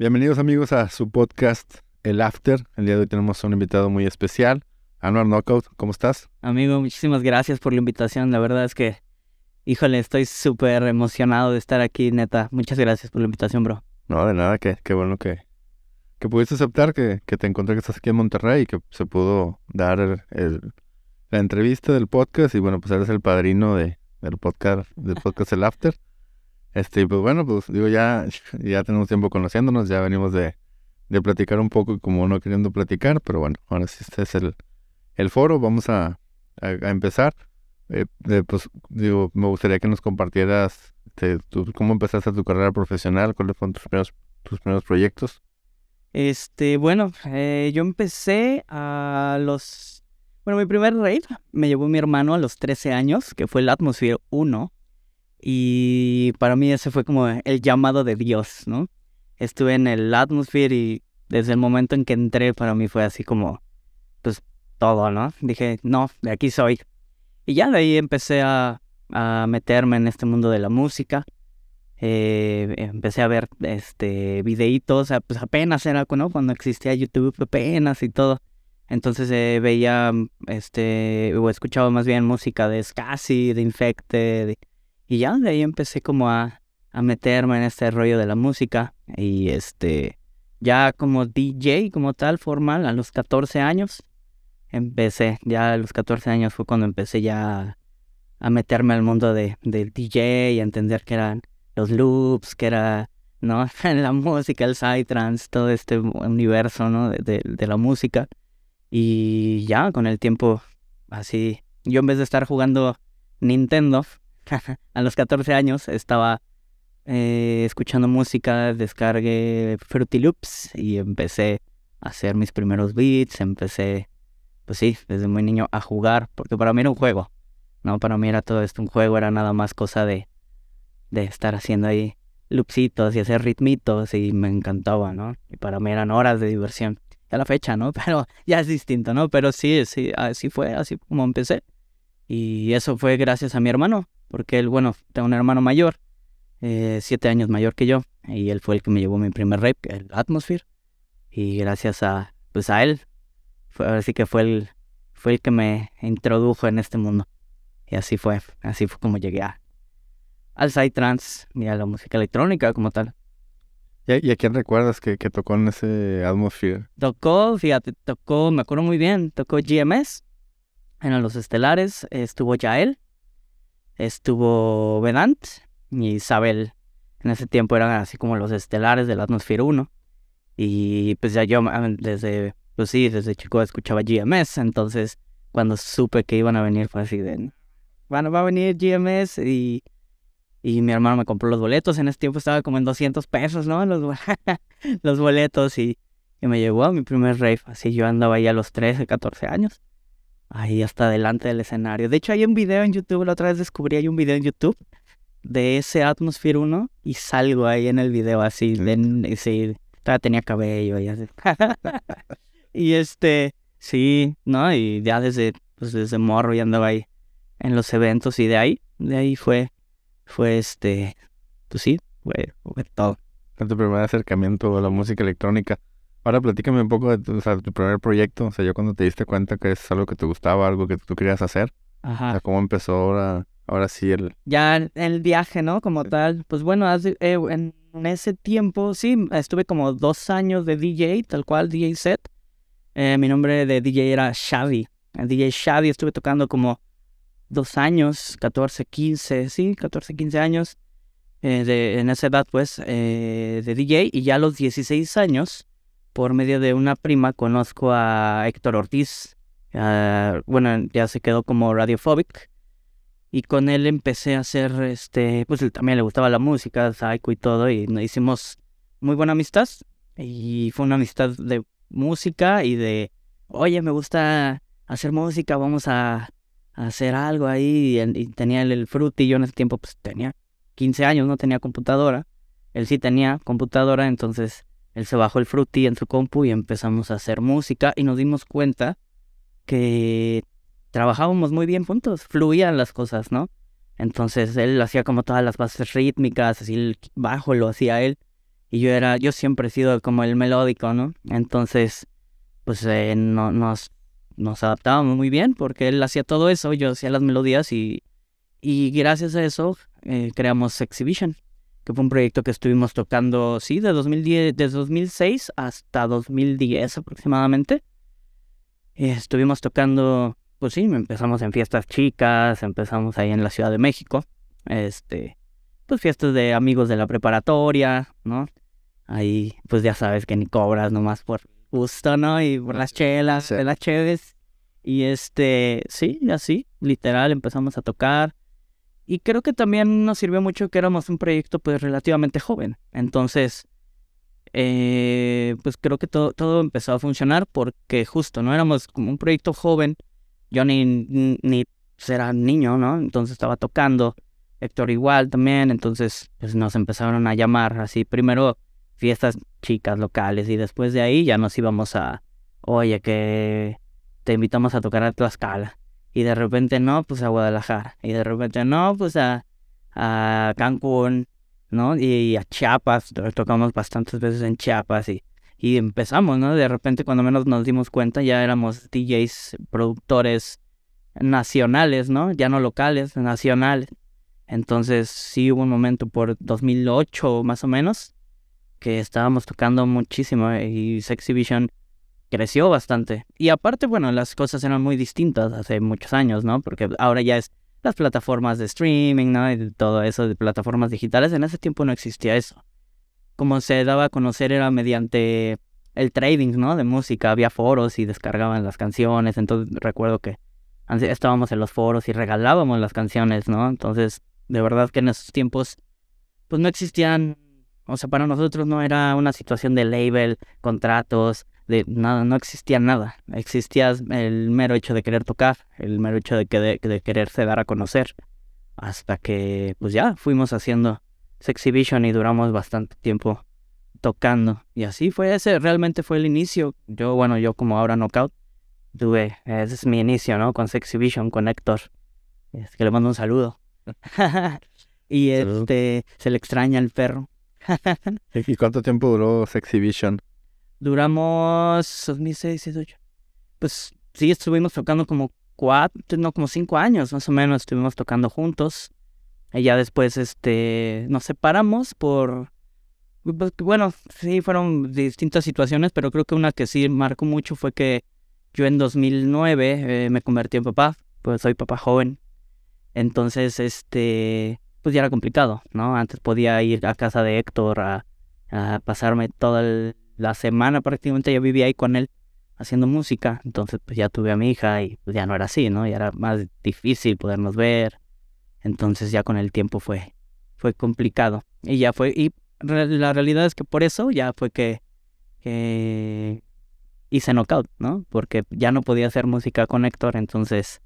Bienvenidos amigos a su podcast El After. El día de hoy tenemos un invitado muy especial, Anuar Knockout. ¿Cómo estás? Amigo, muchísimas gracias por la invitación. La verdad es que, híjole, estoy súper emocionado de estar aquí, neta. Muchas gracias por la invitación, bro. No, de nada, qué, qué bueno que, que pudiste aceptar, que, que te encontré que estás aquí en Monterrey y que se pudo dar el, el- la entrevista del podcast. Y bueno, pues eres el padrino de, del podcast, del podcast El After. Este, pues bueno, pues digo, ya, ya tenemos tiempo conociéndonos, ya venimos de, de platicar un poco como no queriendo platicar, pero bueno, ahora sí este es el, el foro, vamos a, a, empezar. Eh, eh, pues digo, me gustaría que nos compartieras este, cómo empezaste tu carrera profesional, cuáles fueron tus primeros, tus primeros proyectos. Este, bueno, eh, yo empecé a los... Bueno, mi primer rave me llevó mi hermano a los 13 años, que fue el Atmosphere 1. Y para mí ese fue como el llamado de Dios, ¿no? Estuve en el Atmosphere y desde el momento en que entré para mí fue así como, pues, todo, ¿no? Dije, no, de aquí soy. Y ya de ahí empecé a, a meterme en este mundo de la música. Eh, empecé a ver este videitos, pues apenas era cuando existía YouTube, apenas y todo. Entonces eh, veía, este, o escuchaba más bien música de Scassi, de Infected, y ya de ahí empecé como a, a meterme en este rollo de la música. Y este, ya como DJ, como tal, formal, a los 14 años, empecé, ya a los 14 años fue cuando empecé ya a meterme al mundo de, del DJ y a entender que eran los loops, que era, ¿no? la música, el psytrance, todo este universo, ¿no? De, de- de la música. Y ya con el tiempo, así, yo en vez de estar jugando Nintendo, a los 14 años estaba eh, escuchando música, descargué Fruity Loops y empecé a hacer mis primeros beats, empecé, pues sí, desde muy niño a jugar, porque para mí era un juego, ¿no? Para mí era todo esto un juego, era nada más cosa de de estar haciendo ahí loopsitos y hacer ritmitos y me encantaba, ¿no? Y para mí eran horas de diversión. A la fecha, ¿no? Pero ya es distinto, ¿no? Pero sí, sí, así fue, así como empecé. Y eso fue gracias a mi hermano, porque él, bueno, tengo un hermano mayor, eh, siete años mayor que yo, y él fue el que me llevó mi primer rap, el Atmosphere. Y gracias a, pues a él, fue, ahora sí que fue el, fue el que me introdujo en este mundo. Y así fue, así fue como llegué a, al psytrance y a la música electrónica como tal. ¿Y, y a quién recuerdas que, que tocó en ese Atmosphere? Tocó, fíjate, tocó, me acuerdo muy bien, tocó GMS, en Los Estelares, estuvo Yael, estuvo Vedant y Isabel. En ese tiempo eran así como los estelares del Atmosphere 1. Y pues ya yo desde, pues sí, desde chico escuchaba GMS, entonces cuando supe que iban a venir fue así de, bueno, va a venir GMS y, y mi hermano me compró los boletos. En ese tiempo estaba como en 200 pesos, ¿no? Los, los boletos y, y me llevó a mi primer rave. Así yo andaba ahí a los 13, 14 años. Ahí hasta delante del escenario. De hecho, hay un video en YouTube, la otra vez descubrí, hay un video en YouTube de ese Atmosphere 1 y salgo ahí en el video así, de, y sí, todavía tenía cabello y así. y este, sí, ¿no? Y ya desde, pues desde morro ya andaba ahí en los eventos y de ahí, de ahí fue, fue este, pues sí, fue, fue todo. Fue tu primer acercamiento a la música electrónica. Ahora platícame un poco de tu, o sea, tu primer proyecto, o sea, yo cuando te diste cuenta que es algo que te gustaba, algo que tú querías hacer, o Ajá. sea, cómo empezó ahora, ahora sí el... ya el viaje, ¿no? Como tal, pues bueno, hace- eh, en ese tiempo, sí, estuve como dos años de DJ, tal cual, DJ set. Eh, mi nombre de DJ era Xavi. El DJ Xavi estuve tocando como dos años, 14, 15, sí, 14, 15 años. eh, de, en esa edad, pues, eh, de DJ. Y ya a los 16 años, por medio de una prima, conozco a Héctor Ortiz. Bueno, ya se quedó como Radiophobic. Y con él empecé a hacer, este, pues también le gustaba la música, psycho y todo, y nos hicimos muy buena amistad. Y fue una amistad de música y de, oye, me gusta hacer música, vamos a, hacer algo ahí. Y tenía el, el Fruity, yo en ese tiempo pues tenía 15 años, no tenía computadora. Él sí tenía computadora, entonces él se bajó el Fruity en su compu y empezamos a hacer música y nos dimos cuenta que trabajábamos muy bien juntos, fluían las cosas, ¿no? Entonces él hacía como todas las bases rítmicas, así el bajo lo hacía él. Y yo era, yo siempre he sido como el melódico, ¿no? Entonces, pues eh, no, nos, nos adaptábamos muy bien porque él hacía todo eso, yo hacía las melodías y, y gracias a eso eh, creamos Exhibition, que fue un proyecto que estuvimos tocando, sí, de 2010, desde 2006 hasta 2010 aproximadamente. Eh, estuvimos tocando, pues sí, empezamos en fiestas chicas, empezamos ahí en la Ciudad de México, este, pues fiestas de amigos de la preparatoria, ¿no? Ahí, pues ya sabes que ni cobras nomás por gusto, ¿no? Y por las chelas, de las cheves. Y este, sí, así, literal, empezamos a tocar. Y creo que también nos sirvió mucho que éramos un proyecto pues relativamente joven. Entonces, eh, pues creo que todo, todo empezó a funcionar porque justo, ¿no? Éramos como un proyecto joven. Yo ni, ni era niño, ¿no? Entonces estaba tocando. Héctor igual también. Entonces, pues nos empezaron a llamar así. Primero fiestas chicas locales y después de ahí ya nos íbamos a, oye, que te invitamos a tocar a Tlaxcala. Y de repente no, pues a Guadalajara. Y de repente no, pues a, a Cancún, ¿no? Y, a Chiapas, tocamos bastantes veces en Chiapas y, y empezamos, ¿no? De repente cuando menos nos dimos cuenta ya éramos DJs, productores nacionales, ¿no? Ya no locales, nacionales. Entonces sí hubo un momento por 2008 más o menos que estábamos tocando muchísimo eh, y Sexy creció bastante. Y aparte, bueno, las cosas eran muy distintas hace muchos años, ¿no? Porque ahora ya es las plataformas de streaming, ¿no? Y todo eso de plataformas digitales. En ese tiempo no existía eso. Como se daba a conocer era mediante el trading, ¿no? De música. Había foros y descargaban las canciones. Entonces recuerdo que estábamos en los foros y regalábamos las canciones, ¿no? Entonces, de verdad que en esos tiempos, pues no existían o sea, para nosotros no era una situación de label, contratos, de nada, no existía nada. Existía el mero hecho de querer tocar, el mero hecho de, que, de, quererse dar a conocer. Hasta que, pues ya, fuimos haciendo Sexy Vision y duramos bastante tiempo tocando. Y así fue ese, realmente fue el inicio. Yo, bueno, yo como ahora Knockout, tuve, ese es mi inicio, ¿no? Con Sexy Vision, con Héctor. Es que le mando un saludo. y este, se le extraña el perro. ¿Y cuánto tiempo duró Sexy Vision? Duramos 2006, 2008. Pues sí, estuvimos tocando como cuatro, no, como cinco años más o menos, estuvimos tocando juntos. Y ya después, este, nos separamos por, pues, bueno, sí, fueron distintas situaciones, pero creo que una que sí marcó mucho fue que yo en 2009 eh, me convertí en papá, pues soy papá joven. Entonces, este, pues ya era complicado, ¿no? Antes podía ir a casa de Héctor a, pasarme toda la semana prácticamente, yo vivía ahí con él haciendo música, entonces pues ya tuve a mi hija y pues ya no era así, ¿no? Ya era más difícil podernos ver, entonces ya con el tiempo fue, fue complicado y ya fue, y la realidad es que por eso ya fue que, que hice knockout, ¿no? Porque ya no podía hacer música con Héctor, entonces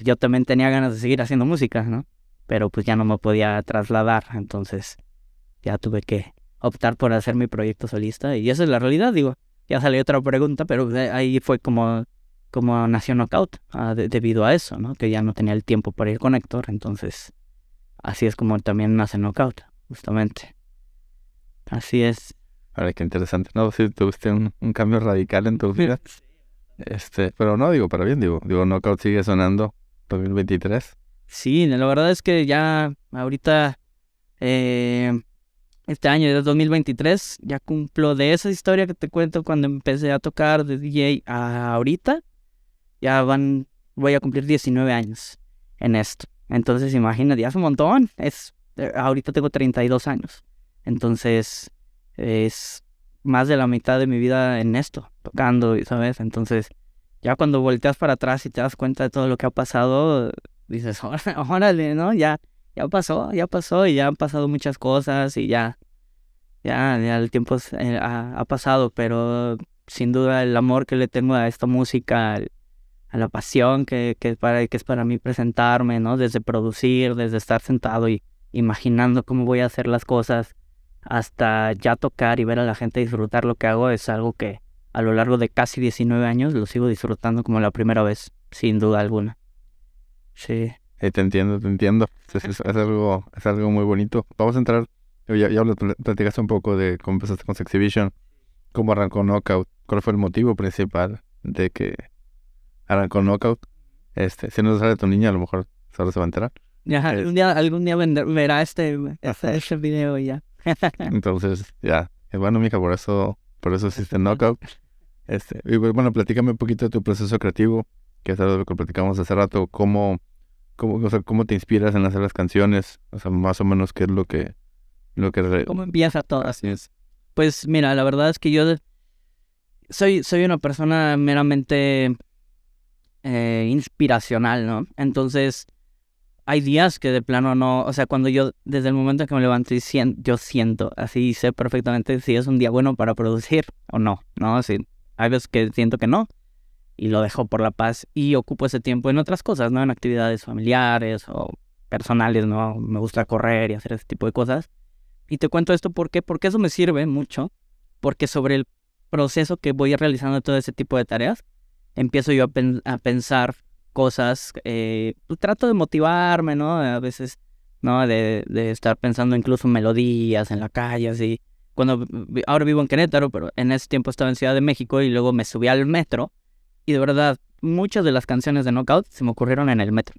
yo también tenía ganas de seguir haciendo música, ¿no? pero pues ya no me podía trasladar, entonces ya tuve que optar por hacer mi proyecto solista y esa es la realidad, digo, ya salió otra pregunta, pero ahí fue como, como nació Knockout, ah, debido a eso, ¿no? Que ya no tenía el tiempo para ir con Héctor, entonces así es como también nace Knockout, justamente. Así es. Ahora, qué interesante. No, sí, tuviste un, un cambio radical en tu vida. Este, pero no, digo, para bien, digo, digo, Knockout sigue sonando 2023. Sí, la verdad es que ya ahorita, eh, este año de 2023, ya cumplo de esa historia que te cuento cuando empecé a tocar de DJ a ahorita. Ya van, voy a cumplir 19 años en esto. Entonces, imagínate, ya es un montón. Es, eh, ahorita tengo 32 años. Entonces, es más de la mitad de mi vida en esto, tocando, ¿sabes? Entonces, ya cuando volteas para atrás y te das cuenta de todo lo que ha pasado, dices, órale, ¿no? Ya, ya pasó, ya pasó y ya han pasado muchas cosas y ya, ya, ya el tiempo eh, ha, pasado, pero sin duda el amor que le tengo a esta música, a la pasión que, que, para, que es para mí presentarme, ¿no? Desde producir, desde estar sentado y imaginando cómo voy a hacer las cosas, hasta ya tocar y ver a la gente disfrutar lo que hago, es algo que a lo largo de casi 19 años lo sigo disfrutando como la primera vez, sin duda alguna. Sí. Te entiendo, te entiendo. Es, algo, es algo muy bonito. Vamos a entrar Ya, ya platicaste un poco de cómo empezaste con Exhibition, cómo arrancó Knockout, cuál fue el motivo principal de que arrancó Knockout. Este, si no sale tu niña, a lo mejor solo se va a enterar. Ya, algún día, algún día verá este, este, este video y ya. Entonces, ya. Bueno, mija, por eso, por eso existe Knockout. Este, y bueno, platícame un poquito de tu proceso creativo, que es algo de lo que platicamos hace rato, cómo, cómo, o sea, cómo te inspiras en hacer las canciones, o sea, más o menos qué es lo que, lo que... ¿Cómo empieza todo? Así es. Pues mira, la verdad es que yo soy, soy una persona meramente eh, inspiracional, ¿no? Entonces, hay días que de plano no, o sea, cuando yo, desde el momento que me levanto, yo siento, así sé perfectamente si es un día bueno para producir o no, ¿no? Así, hay veces que siento que no y lo dejo por la paz y ocupo ese tiempo en otras cosas, ¿no? En actividades familiares o personales, ¿no? Me gusta correr y hacer ese tipo de cosas. Y te cuento esto ¿por qué? porque eso me sirve mucho, porque sobre el proceso que voy realizando todo ese tipo de tareas, empiezo yo a, pensar cosas, eh, pues, trato de motivarme, ¿no? A veces, ¿no? De, de, estar pensando incluso melodías en la calle, así. Cuando, ahora vivo en Querétaro, pero en ese tiempo estaba en Ciudad de México y luego me subí al metro y de verdad, muchas de las canciones de Knockout se me ocurrieron en el metro.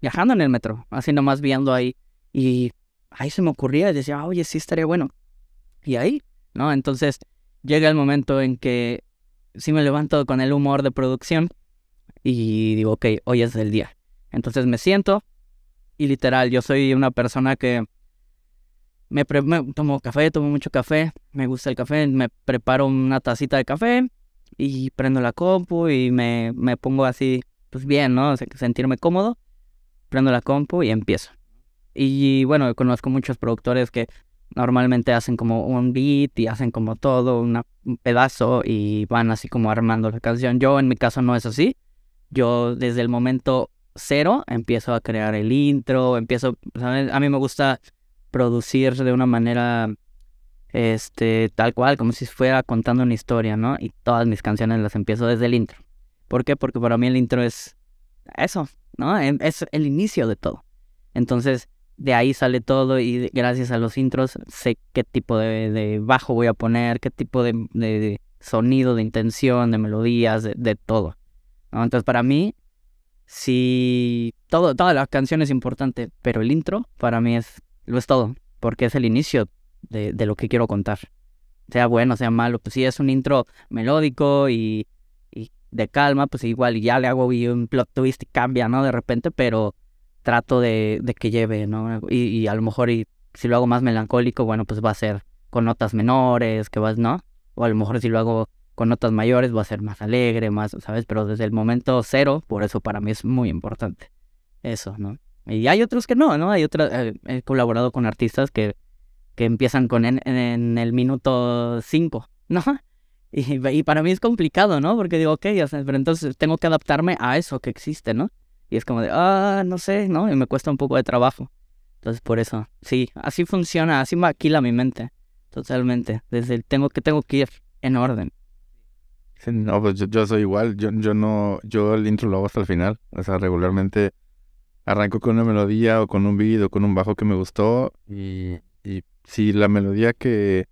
Viajando en el metro, así nomás viendo ahí. Y ahí se me ocurría y decía, oye, sí estaría bueno. Y ahí, ¿no? Entonces llega el momento en que sí me levanto con el humor de producción y digo, ok, hoy es el día. Entonces me siento y literal, yo soy una persona que me, tomo café, tomo mucho café, me gusta el café, me preparo una tacita de café y prendo la compu y me, me pongo así, pues bien, ¿no? sentirme cómodo, prendo la compu y empiezo. Y bueno, conozco muchos productores que normalmente hacen como un beat y hacen como todo, un pedazo y van así como armando la canción. Yo en mi caso no es así. Yo desde el momento cero empiezo a crear el intro, empiezo, A mí me gusta producir de una manera este tal cual, como si fuera contando una historia, ¿no? Y todas mis canciones las empiezo desde el intro. ¿Por qué? Porque para mí el intro es eso, ¿no? Es el inicio de todo. Entonces, de ahí sale todo y gracias a los intros sé qué tipo de, bajo voy a poner, qué tipo de, sonido, de intención, de melodías, de, todo. Entonces para mí, si todo, toda la canción es importante, pero el intro para mí es, lo es todo, porque es el inicio de, lo que quiero contar. Sea bueno, sea malo, pues si es un intro melódico y, y de calma, pues igual ya le hago un plot twist y cambia, ¿no? De repente, pero trato de, de que lleve, ¿no? Y, a lo mejor y, si lo hago más melancólico, bueno, pues va a ser con notas menores, que vas, ¿no? O a lo mejor si lo hago con notas mayores va a ser más alegre, más, ¿sabes? Pero desde el momento cero, por eso para mí es muy importante. Eso, ¿no? Y hay otros que no, ¿no? Hay otros, eh, he colaborado con artistas que, que empiezan con en, el minuto cinco, ¿no? Y, para mí es complicado, ¿no? Porque digo, ok, o sea, pero entonces tengo que adaptarme a eso que existe, ¿no? Y es como de, ah, no sé, ¿no? Y me cuesta un poco de trabajo. Entonces, por eso, sí, así funciona, así maquila mi mente. Totalmente. Desde el tengo que tengo que ir en orden. No, pues yo, soy igual. Yo, yo no, yo el intro lo hago hasta el final. O sea, regularmente arranco con una melodía o con un beat o con un bajo que me gustó. Y, y si la melodía que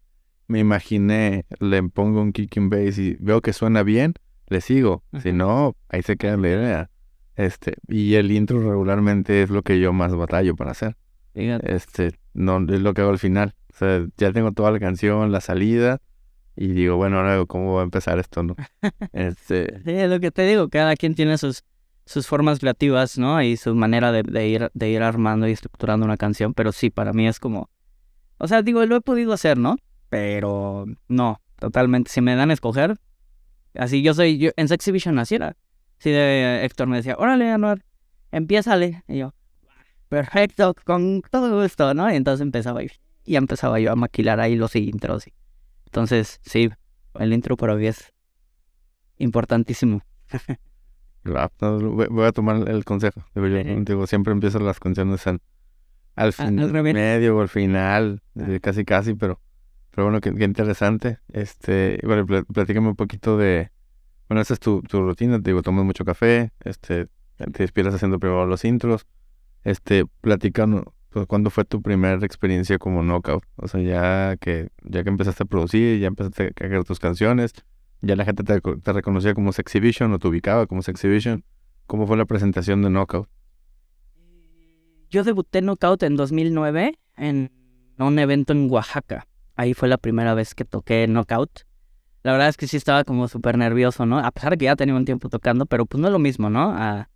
me imaginé le pongo un kicking bass y veo que suena bien, le sigo. Si no, ahí se queda la idea. Este, y el intro regularmente es lo que yo más batallo para hacer. Este, no es lo que hago al final. O sea, ya tengo toda la canción, la salida, y digo, bueno, ahora cómo voy a empezar esto, ¿no? este... Sí, es lo que te digo, cada quien tiene sus, sus formas creativas, ¿no? Y su manera de, de, ir, de ir armando y estructurando una canción, pero sí, para mí es como... O sea, digo, lo he podido hacer, ¿no? Pero no, totalmente. Si me dan a escoger, así yo soy, yo en Sex Exhibition así era. Sí, de Héctor me decía, órale, Anuar, empiézale. Y yo, perfecto, con todo gusto, ¿no? Y entonces empezaba y, y empezaba yo a maquilar ahí los intros. Entonces, sí, el intro para mí es importantísimo. voy a tomar el consejo. Digo, siempre empiezo las canciones al, al, medio o al final, ah. casi casi, pero, pero bueno, qué, interesante. Este, bueno, platícame un poquito de, bueno, esa es tu, tu rutina, te digo, tomas mucho café, este, te despiertas haciendo primero los intros, este, platicando, pues, ¿cuándo fue tu primera experiencia como knockout? O sea, ya que, ya que empezaste a producir, ya empezaste a crear tus canciones, ya la gente te, te reconocía como Sexivision o te ubicaba como Sexivision. ¿Cómo fue la presentación de Knockout? Yo debuté Knockout en 2009 en un evento en Oaxaca. Ahí fue la primera vez que toqué Knockout. La verdad es que sí estaba como súper nervioso, ¿no? A pesar de que ya tenía un tiempo tocando, pero pues no es lo mismo, ¿no? A,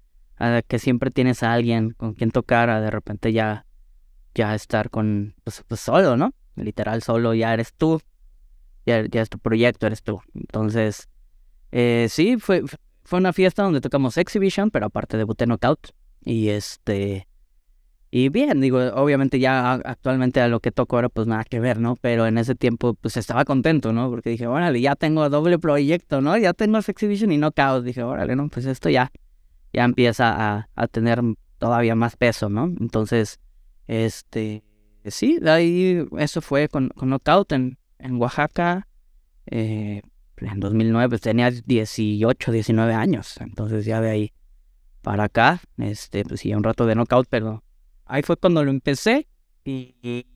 que siempre tienes a alguien con quien tocar, a de repente ya, ya estar con, pues, pues solo, ¿no? Literal solo, ya eres tú, ya, ya es tu proyecto, eres tú. Entonces, eh, sí, fue, fue una fiesta donde tocamos Exhibition, pero aparte debuté Knockout. Y este, y bien, digo, obviamente ya actualmente a lo que toco ahora pues nada que ver, ¿no? Pero en ese tiempo pues estaba contento, ¿no? Porque dije, órale, ya tengo doble proyecto, ¿no? Ya tengo Exhibition y Knockout. Dije, órale, ¿no? Pues esto ya, ya empieza a, a tener todavía más peso, ¿no? Entonces, este, sí, de ahí eso fue con, con Knockout en, en Oaxaca. Eh, en 2009 pues tenía 18, 19 años. Entonces ya de ahí para acá, este, pues sí, un rato de Knockout, pero ahí fue cuando lo empecé y,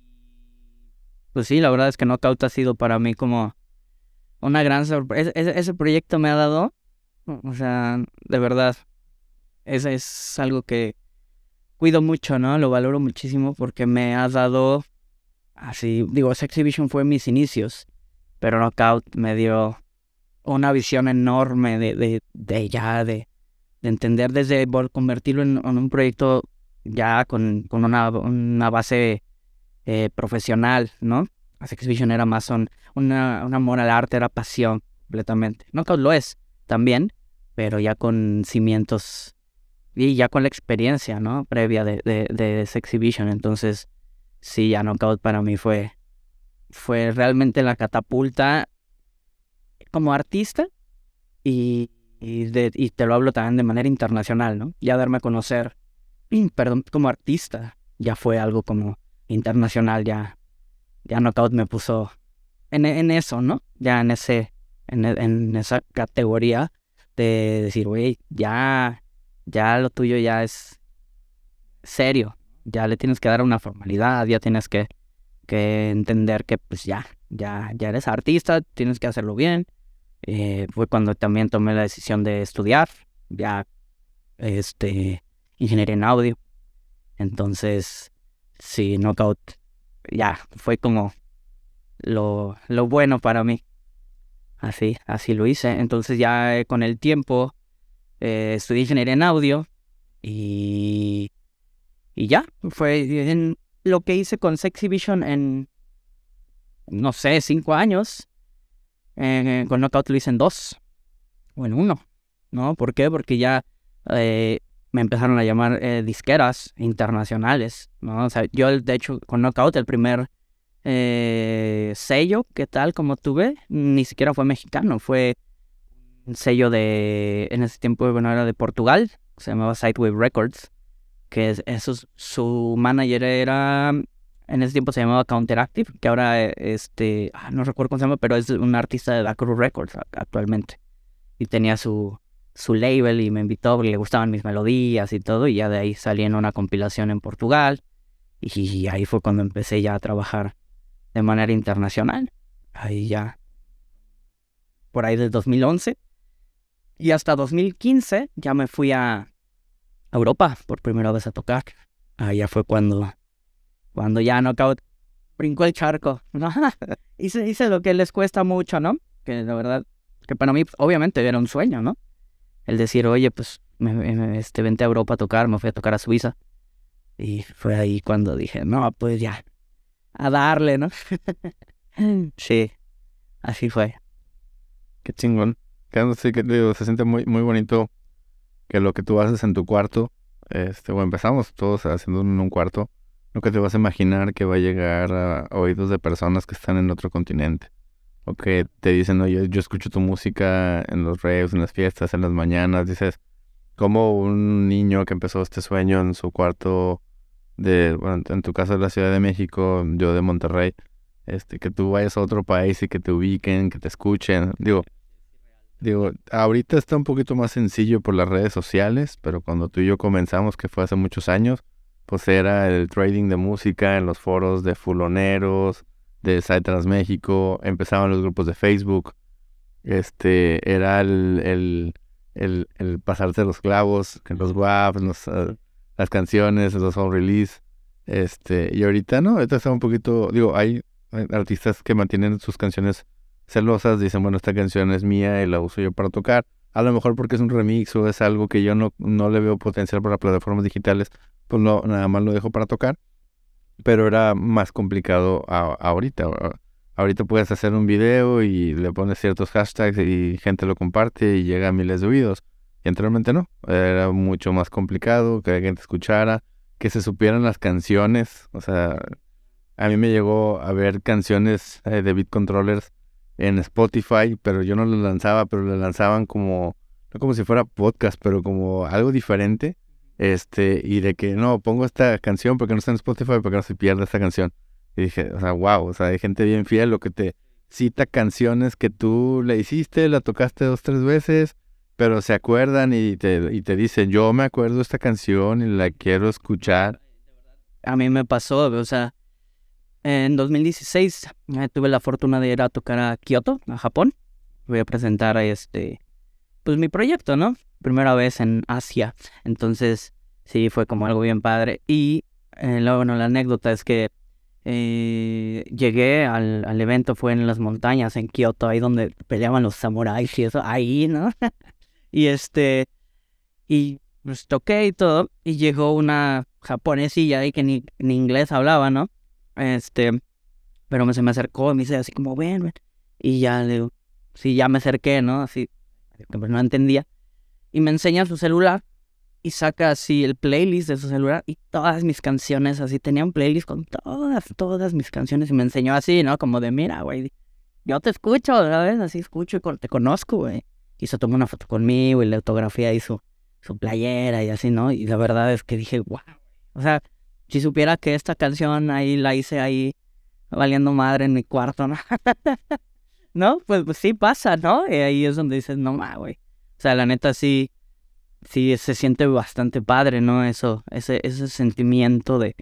pues sí, la verdad es que Knockout ha sido para mí como una gran sorpresa. Ese, proyecto me ha dado, o sea, de verdad, ese es algo que cuido mucho, ¿no? Lo valoro muchísimo porque me ha dado, así, digo, Sex Vision fue mis inicios, pero Knockout me dio una visión enorme de, de, de ya, de, de entender desde convertirlo en un proyecto ya con, con una, una, base eh, profesional, ¿no? Sex Vision era más un, una, un amor al arte, era pasión completamente. No lo es también, pero ya con cimientos y ya con la experiencia, ¿no? Previa de, de, de Sex Vision. Entonces, sí, ya Knockout para mí fue, fue realmente la catapulta como artista y, y, de, y te lo hablo también de manera internacional, ¿no? Ya darme a conocer perdón, como artista, ya fue algo como internacional, ya, ya Knockout me puso en, en eso, ¿no? Ya en ese, en, en esa categoría de decir, güey, ya, ya lo tuyo ya es serio, ya le tienes que dar una formalidad, ya tienes que, que entender que pues ya, ya, ya eres artista, tienes que hacerlo bien. Eh, fue cuando también tomé la decisión de estudiar, ya, este, ingeniería en audio. Entonces, sí, Knockout ya fue como lo, lo bueno para mí. Así, así lo hice. Entonces ya eh, con el tiempo eh, estudié ingeniería en audio y, y ya, fue lo que hice con Sexy Vision en, no sé, cinco años. Eh, con Knockout lo hice en dos o en uno, ¿no? ¿Por qué? Porque ya me empezaron a llamar eh, disqueras internacionales, ¿no? O sea, yo de hecho con Knockout el primer eh, sello que tal como tuve, ni siquiera fue mexicano, fue un sello de, en ese tiempo, bueno, era de Portugal, se llamaba Sidewave Records, que eso, su manager era, en ese tiempo se llamaba Counteractive, que ahora, este, ah, no recuerdo cómo se llama, pero es un artista de la Cruz Records actualmente. Y tenía su, su label y me invitó le gustaban mis melodías y todo, y ya de ahí salí en una compilación en Portugal, y ahí fue cuando empecé ya a trabajar de manera internacional. Ahí ya, por ahí del 2011. Y hasta 2015 ya me fui a Europa por primera vez a tocar. Ahí ya fue cuando, cuando ya Knockout brincó el charco. hice, hice lo que les cuesta mucho, ¿no? Que la verdad, que para mí obviamente era un sueño, ¿no? El decir, oye, pues me, este, vente a Europa a tocar, me fui a tocar a Suiza. Y fue ahí cuando dije, no, pues ya, a darle, ¿no? sí, así fue. Qué chingón. Sí, que se siente muy, muy bonito que lo que tú haces en tu cuarto, este, bueno, empezamos todos haciendo en un cuarto, que te vas a imaginar que va a llegar a oídos de personas que están en otro continente que te dicen, oye, yo escucho tu música en los raves, en las fiestas, en las mañanas, dices, como un niño que empezó este sueño en su cuarto de, bueno, en tu caso de la Ciudad de México, yo de Monterrey, este, que tú vayas a otro país y que te ubiquen, que te escuchen, digo, digo, ahorita está un poquito más sencillo por las redes sociales, pero cuando tú y yo comenzamos, que fue hace muchos años, pues era el trading de música en los foros de fuloneros, de Trans México, empezaban los grupos de Facebook, este, era el, el, el, el pasarse los clavos, los WAPs, los, ah, las canciones, los home release, este, y ahorita no, ahorita está un poquito, digo, hay artistas que mantienen sus canciones celosas, dicen, bueno, esta canción es mía y la uso yo para tocar, a lo mejor porque es un remix o es algo que yo no, no le veo potencial para plataformas digitales, pues no, nada más lo dejo para tocar. Pero era más complicado ahorita. Ahorita puedes hacer un video y le pones ciertos hashtags y gente lo comparte y llega a miles de oídos. Y anteriormente no. Era mucho más complicado que la gente escuchara, que se supieran las canciones. O sea, a mí me llegó a ver canciones eh, de Beat Controllers en Spotify, pero yo no las lanzaba, pero las lanzaban como, no como si fuera podcast, pero como algo diferente. Este, y de que no, pongo esta canción porque no está en Spotify, porque no se pierda esta canción. Y dije, o sea, wow, o sea, hay gente bien fiel, lo que te cita canciones que tú le hiciste, la tocaste dos, tres veces, pero se acuerdan y te, y te dicen, yo me acuerdo esta canción y la quiero escuchar. A mí me pasó, o sea, en 2016 eh, tuve la fortuna de ir a tocar a Kioto, a Japón. Voy a presentar este, pues mi proyecto, ¿no? Primera vez en Asia. Entonces, sí, fue como algo bien padre. Y eh, luego, bueno, la anécdota es que eh, llegué al, al, evento, fue en las montañas, en Kioto, ahí donde peleaban los samuráis y eso, ahí, ¿no? y este, y pues toqué y todo, y llegó una japonesilla ahí que ni, ni inglés hablaba, ¿no? Este, pero se me acercó y me dice así como, ven, ven. Y ya le digo, sí, ya me acerqué, ¿no? Así, que no entendía y me enseña su celular y saca así el playlist de su celular y todas mis canciones, así tenía un playlist con todas, todas mis canciones y me enseñó así, ¿no? Como de, mira, güey, yo te escucho, ¿sabes? Así escucho y te conozco, güey. Y se tomó una foto conmigo y le autografía su, su playera y así, ¿no? Y la verdad es que dije, wow. O sea, si supiera que esta canción ahí la hice ahí valiendo madre en mi cuarto, ¿no? ¿No? Pues, pues sí pasa, ¿no? Y ahí es donde dices, no, ma, güey. O sea, la neta sí, sí se siente bastante padre, ¿no? Eso, ese, ese sentimiento de,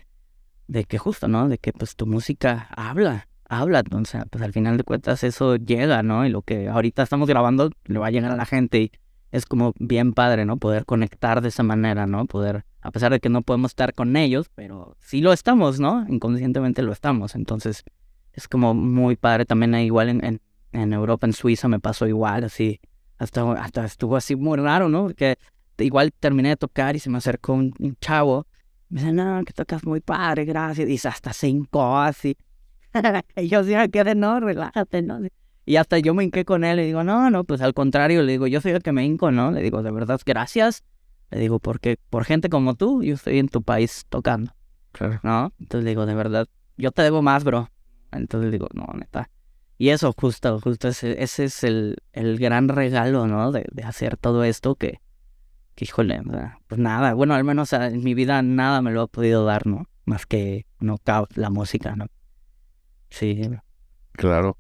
de que justo, ¿no? De que pues tu música habla, habla, sea, pues al final de cuentas eso llega, ¿no? Y lo que ahorita estamos grabando le va a llegar a la gente y es como bien padre, ¿no? Poder conectar de esa manera, ¿no? Poder, a pesar de que no podemos estar con ellos, pero sí lo estamos, ¿no? Inconscientemente lo estamos, entonces es como muy padre también igual en, en, en Europa, en Suiza me pasó igual, así hasta, hasta estuvo así muy raro, ¿no? Porque igual terminé de tocar y se me acercó un, chavo. Me dice, no, que tocas muy padre, gracias. Y hasta cinco así. y yo sí me quedé, no, relájate, ¿no? Y hasta yo me hinqué con él. Le digo, no, no, pues al contrario. Le digo, yo soy el que me hinco, ¿no? Le digo, de verdad, gracias. Le digo, porque por gente como tú, yo estoy en tu país tocando. Claro. ¿No? Entonces le digo, de verdad, yo te debo más, bro. Entonces le digo, no, neta. Y eso, justo, justo ese, ese es el, el, gran regalo, ¿no? De, de, hacer todo esto que, que, híjole, pues nada, bueno, al menos en mi vida nada me lo ha podido dar, ¿no? Más que no la música, ¿no? Sí. Claro.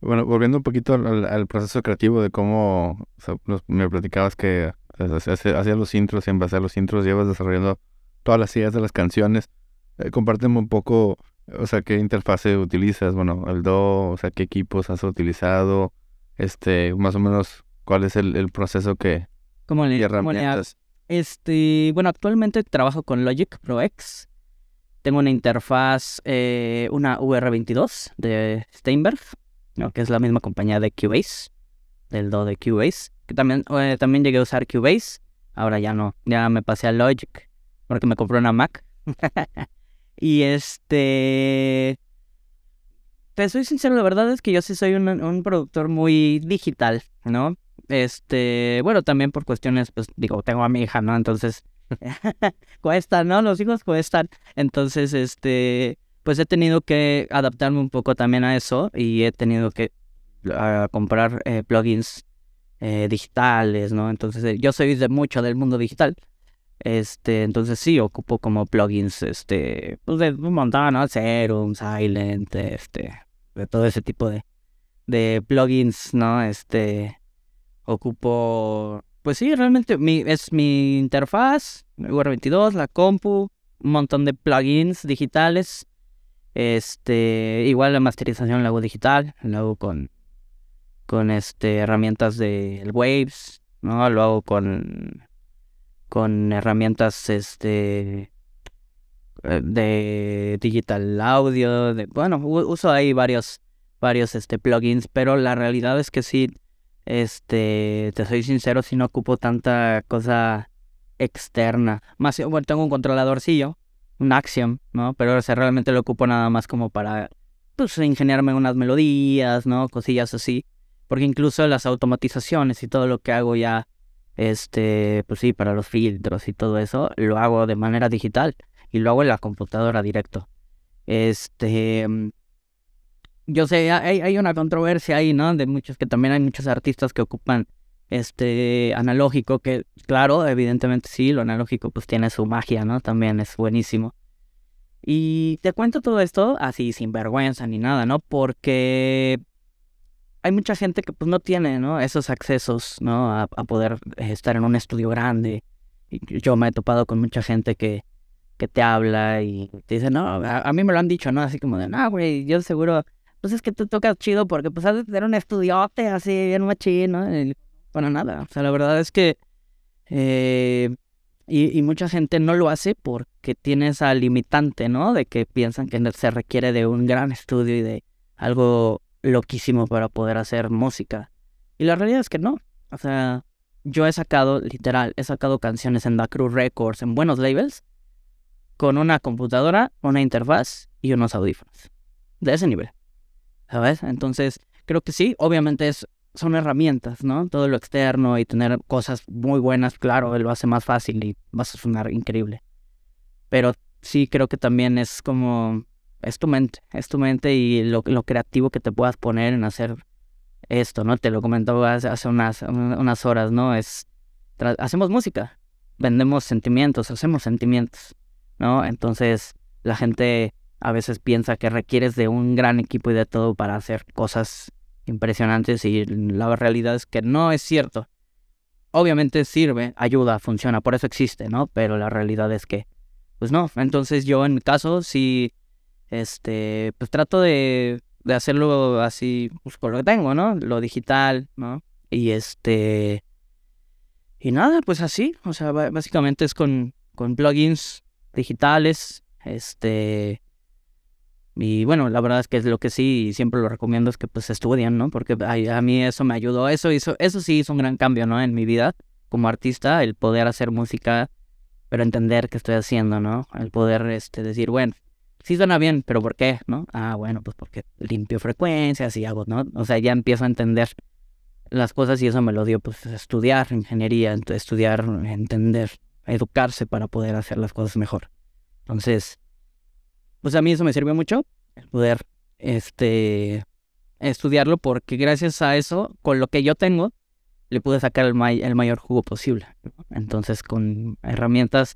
Bueno, volviendo un poquito al, proceso creativo de cómo me platicabas que hacías los intros y en base a los intros llevas desarrollando todas las ideas de las canciones. Eh, compárteme un poco o sea, ¿qué interfase utilizas? Bueno, el Do, o sea, ¿qué equipos has utilizado? Este, más o menos, ¿cuál es el, proceso que... ¿Cómo le, este, bueno, actualmente trabajo con Logic Pro X. Tengo una interfaz, eh, una VR22 de Steinberg, ¿no? que es la misma compañía de Cubase, del Do de Cubase. Que también, eh, también llegué a usar Cubase. Ahora ya no, ya me pasé a Logic, porque me compré una Mac. Y este... Te soy sincero, la verdad es que yo sí soy un, un productor muy digital, ¿no? Este, bueno, también por cuestiones, pues digo, tengo a mi hija, ¿no? Entonces, cuesta, ¿no? Los hijos cuestan. Entonces, este, pues he tenido que adaptarme un poco también a eso y he tenido que comprar eh, plugins eh, digitales, ¿no? Entonces, eh, yo soy de mucho del mundo digital. Este, entonces sí, ocupo como plugins, este, pues de un montón, ¿no? Serum, Silent, este, de todo ese tipo de, de plugins, ¿no? Este, ocupo, pues sí, realmente mi, es mi interfaz, UR22, la compu, un montón de plugins digitales. Este, igual la masterización la hago digital, la hago con, con este, herramientas de Waves, ¿no? Lo hago con, con herramientas, este, eh, de digital audio, de, bueno, uso ahí varios, varios, este, plugins, pero la realidad es que sí, este, te soy sincero, si no ocupo tanta cosa externa. Más, bueno, tengo un controladorcillo, un Axiom, ¿no? Pero o realmente lo ocupo nada más como para, pues, ingeniarme unas melodías, ¿no? Cosillas así. Porque incluso las automatizaciones y todo lo que hago ya, este, pues sí, para los filtros y todo eso, lo hago de manera digital y lo hago en la computadora directo. Este, yo sé, hay, hay una controversia ahí, ¿no? De muchos, que también hay muchos artistas que ocupan este analógico, que claro, evidentemente sí, lo analógico pues tiene su magia, ¿no? También es buenísimo. Y te cuento todo esto así sin vergüenza ni nada, ¿no? Porque hay mucha gente que pues no tiene. Esos accesos, ¿no? A, poder estar en un estudio grande. Y yo me he topado con mucha gente que, te habla y te dice, no, a, mí me lo han dicho, ¿no? Así como de, no, güey, yo seguro, pues es que tú tocas chido porque pues has de tener un estudiote así bien machino, ¿no? Para nada. O sea, la verdad es que. Eh, y, mucha gente no lo hace porque tiene esa limitante, ¿no? De que piensan que se requiere de un gran estudio y de algo loquísimo para poder hacer música. Y la realidad es que no. O sea, yo he sacado, literal, he sacado canciones en Da Cruz Records, en buenos labels, con una computadora, una interfaz y unos audífonos. De ese nivel. ¿Sabes? Entonces, creo que sí, obviamente es son herramientas, ¿no? Todo lo externo y tener cosas muy buenas, claro, lo hace más fácil y vas a sonar increíble. Pero sí creo que también es como, es tu mente, es tu mente y lo, lo creativo que te puedas poner en hacer esto, ¿no? Te lo comentaba hace unas, unas horas, ¿no? Es, hacemos música, vendemos sentimientos, hacemos sentimientos, ¿no? Entonces la gente a veces piensa que requieres de un gran equipo y de todo para hacer cosas impresionantes y la realidad es que no es cierto. Obviamente sirve, ayuda, funciona, por eso existe, ¿no? Pero la realidad es que, pues no. Entonces yo en mi caso sí, este, pues trato de, de hacerlo así, pues con lo que tengo, ¿no? Lo digital, ¿no? Y este, y nada, pues así, o sea, básicamente es con, con plugins digitales, este, y bueno, la verdad es que es lo que sí siempre lo recomiendo es que pues estudien, ¿no? Porque a mí eso me ayudó, eso hizo, eso sí hizo un gran cambio, ¿no? En mi vida como artista, el poder hacer música, pero entender qué estoy haciendo, ¿no? El poder este, decir, bueno, sí suena bien, pero ¿por qué? ¿No? Ah, bueno, pues porque limpio frecuencias y hago, ¿no? O sea, ya empiezo a entender las cosas y eso me lo dio pues estudiar ingeniería, estudiar, entender, educarse para poder hacer las cosas mejor. Entonces, pues a mí eso me sirvió mucho, el poder este, estudiarlo, porque gracias a eso, con lo que yo tengo, le pude sacar el, mayor jugo posible. Entonces, con herramientas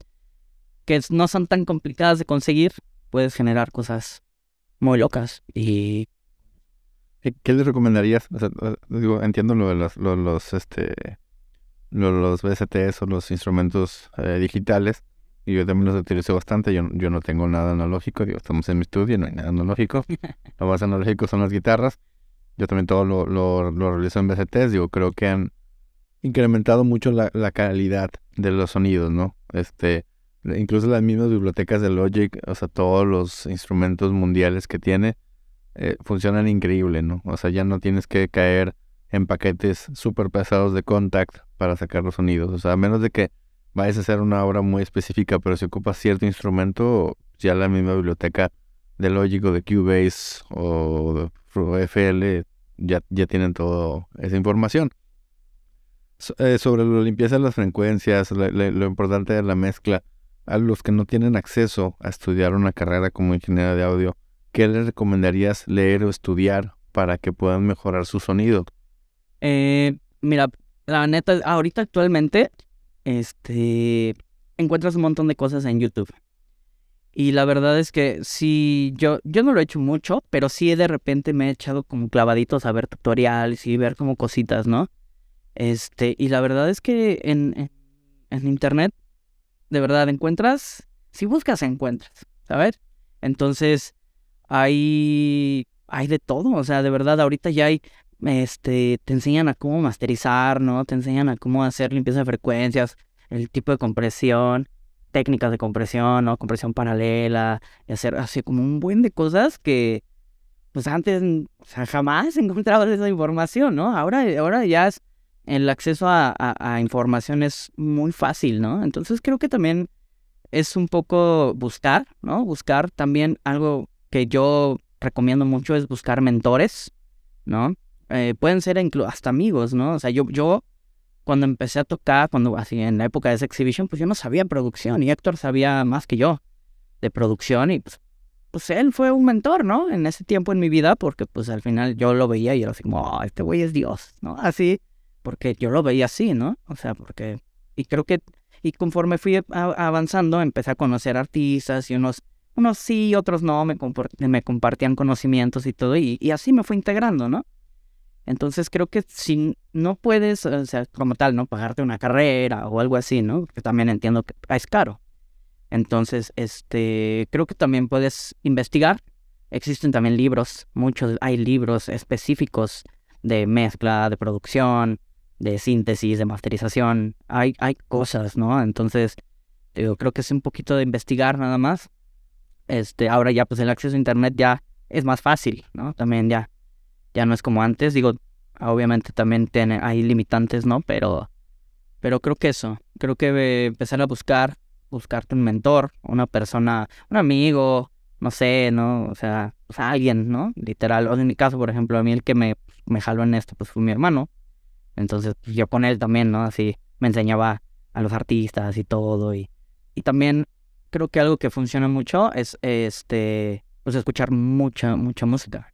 que no son tan complicadas de conseguir, puedes generar cosas muy locas y ¿Qué le recomendarías? digo, entiendo lo de los, los, este, los BSTs o los instrumentos eh, digitales, y yo también los utilizo bastante. Yo, yo no tengo nada analógico. Digo, estamos en mi estudio, no hay nada analógico. lo más analógico son las guitarras. Yo también todo lo, lo, lo realizo en BCTs. Digo, creo que han incrementado mucho la, la calidad de los sonidos, ¿no? Este, incluso las mismas bibliotecas de Logic, o sea, todos los instrumentos mundiales que tiene, eh, funcionan increíble, ¿no? O sea, ya no tienes que caer en paquetes súper pesados de contact para sacar los sonidos. O sea, a menos de que vayas a hacer una obra muy específica, pero si ocupas cierto instrumento, ya la misma biblioteca de Logic o de Cubase o de FL ya, ya tienen toda esa información. Eh, sobre la limpieza de las frecuencias, lo importante de la mezcla, a los que no tienen acceso a estudiar una carrera como ingeniero de audio, ¿qué les recomendarías leer o estudiar para que puedan mejorar su sonido? Eh, mira, la neta, ahorita actualmente este, encuentras un montón de cosas en YouTube. Y la verdad es que sí, yo, yo no lo he hecho mucho, pero sí de repente me he echado como clavaditos a ver tutoriales y ver como cositas, ¿no? Este, y la verdad es que en, en, internet, de verdad, encuentras si buscas, encuentras, ¿sabes? Entonces, hay, hay de todo, o sea, de verdad, ahorita ya hay, este, te enseñan a cómo masterizar, ¿no? Te enseñan a cómo hacer limpieza de frecuencias, el tipo de compresión, técnicas de compresión, ¿no? Compresión paralela, y hacer así como un buen de cosas que, pues antes, o sea, jamás encontrabas esa información, ¿no? Ahora, ahora ya es, el acceso a, información es muy fácil, ¿no? Entonces creo que también es un poco buscar, ¿no? Buscar también algo que yo recomiendo mucho es buscar mentores, ¿no? Eh, pueden ser hasta amigos, ¿no? O sea, yo, yo cuando empecé a tocar, cuando así en la época de esa exhibition, pues yo no sabía producción y Héctor sabía más que yo de producción y pues, pues él fue un mentor, ¿no? En ese tiempo en mi vida, porque pues al final yo lo veía y era así como, oh, este güey es Dios, ¿no? Así, porque yo lo veía así, ¿no? O sea, porque, y creo que y conforme fui avanzando, empecé a conocer artistas y unos, unos sí, otros no, me, me compartían conocimientos y todo, y, y, así me fui integrando, ¿no? Entonces creo que si no puedes, o sea, como tal, ¿no? Pagarte una carrera o algo así, ¿no? Que también entiendo que es caro. Entonces, este, creo que también puedes investigar. Existen también libros, muchos, hay libros específicos de mezcla, de producción, de síntesis, de masterización. Hay, hay cosas, ¿no? Entonces, yo creo que es un poquito de investigar nada más. Este, ahora ya pues el acceso a internet ya es más fácil, ¿no? También ya, ya no es como antes. Digo, obviamente también tiene, hay limitantes, ¿no? Pero, pero creo que eso, creo que empezar a buscar, buscarte un mentor, una persona, un amigo, no sé, ¿no? O sea, pues alguien, ¿no? Literal. O en mi caso, por ejemplo, a mí el que me, me jaló en esto, pues fue mi hermano. Entonces, pues, yo con él también, ¿no? Así me enseñaba a los artistas y todo. Y, y también creo que algo que funciona mucho es este, pues escuchar mucha, mucha música,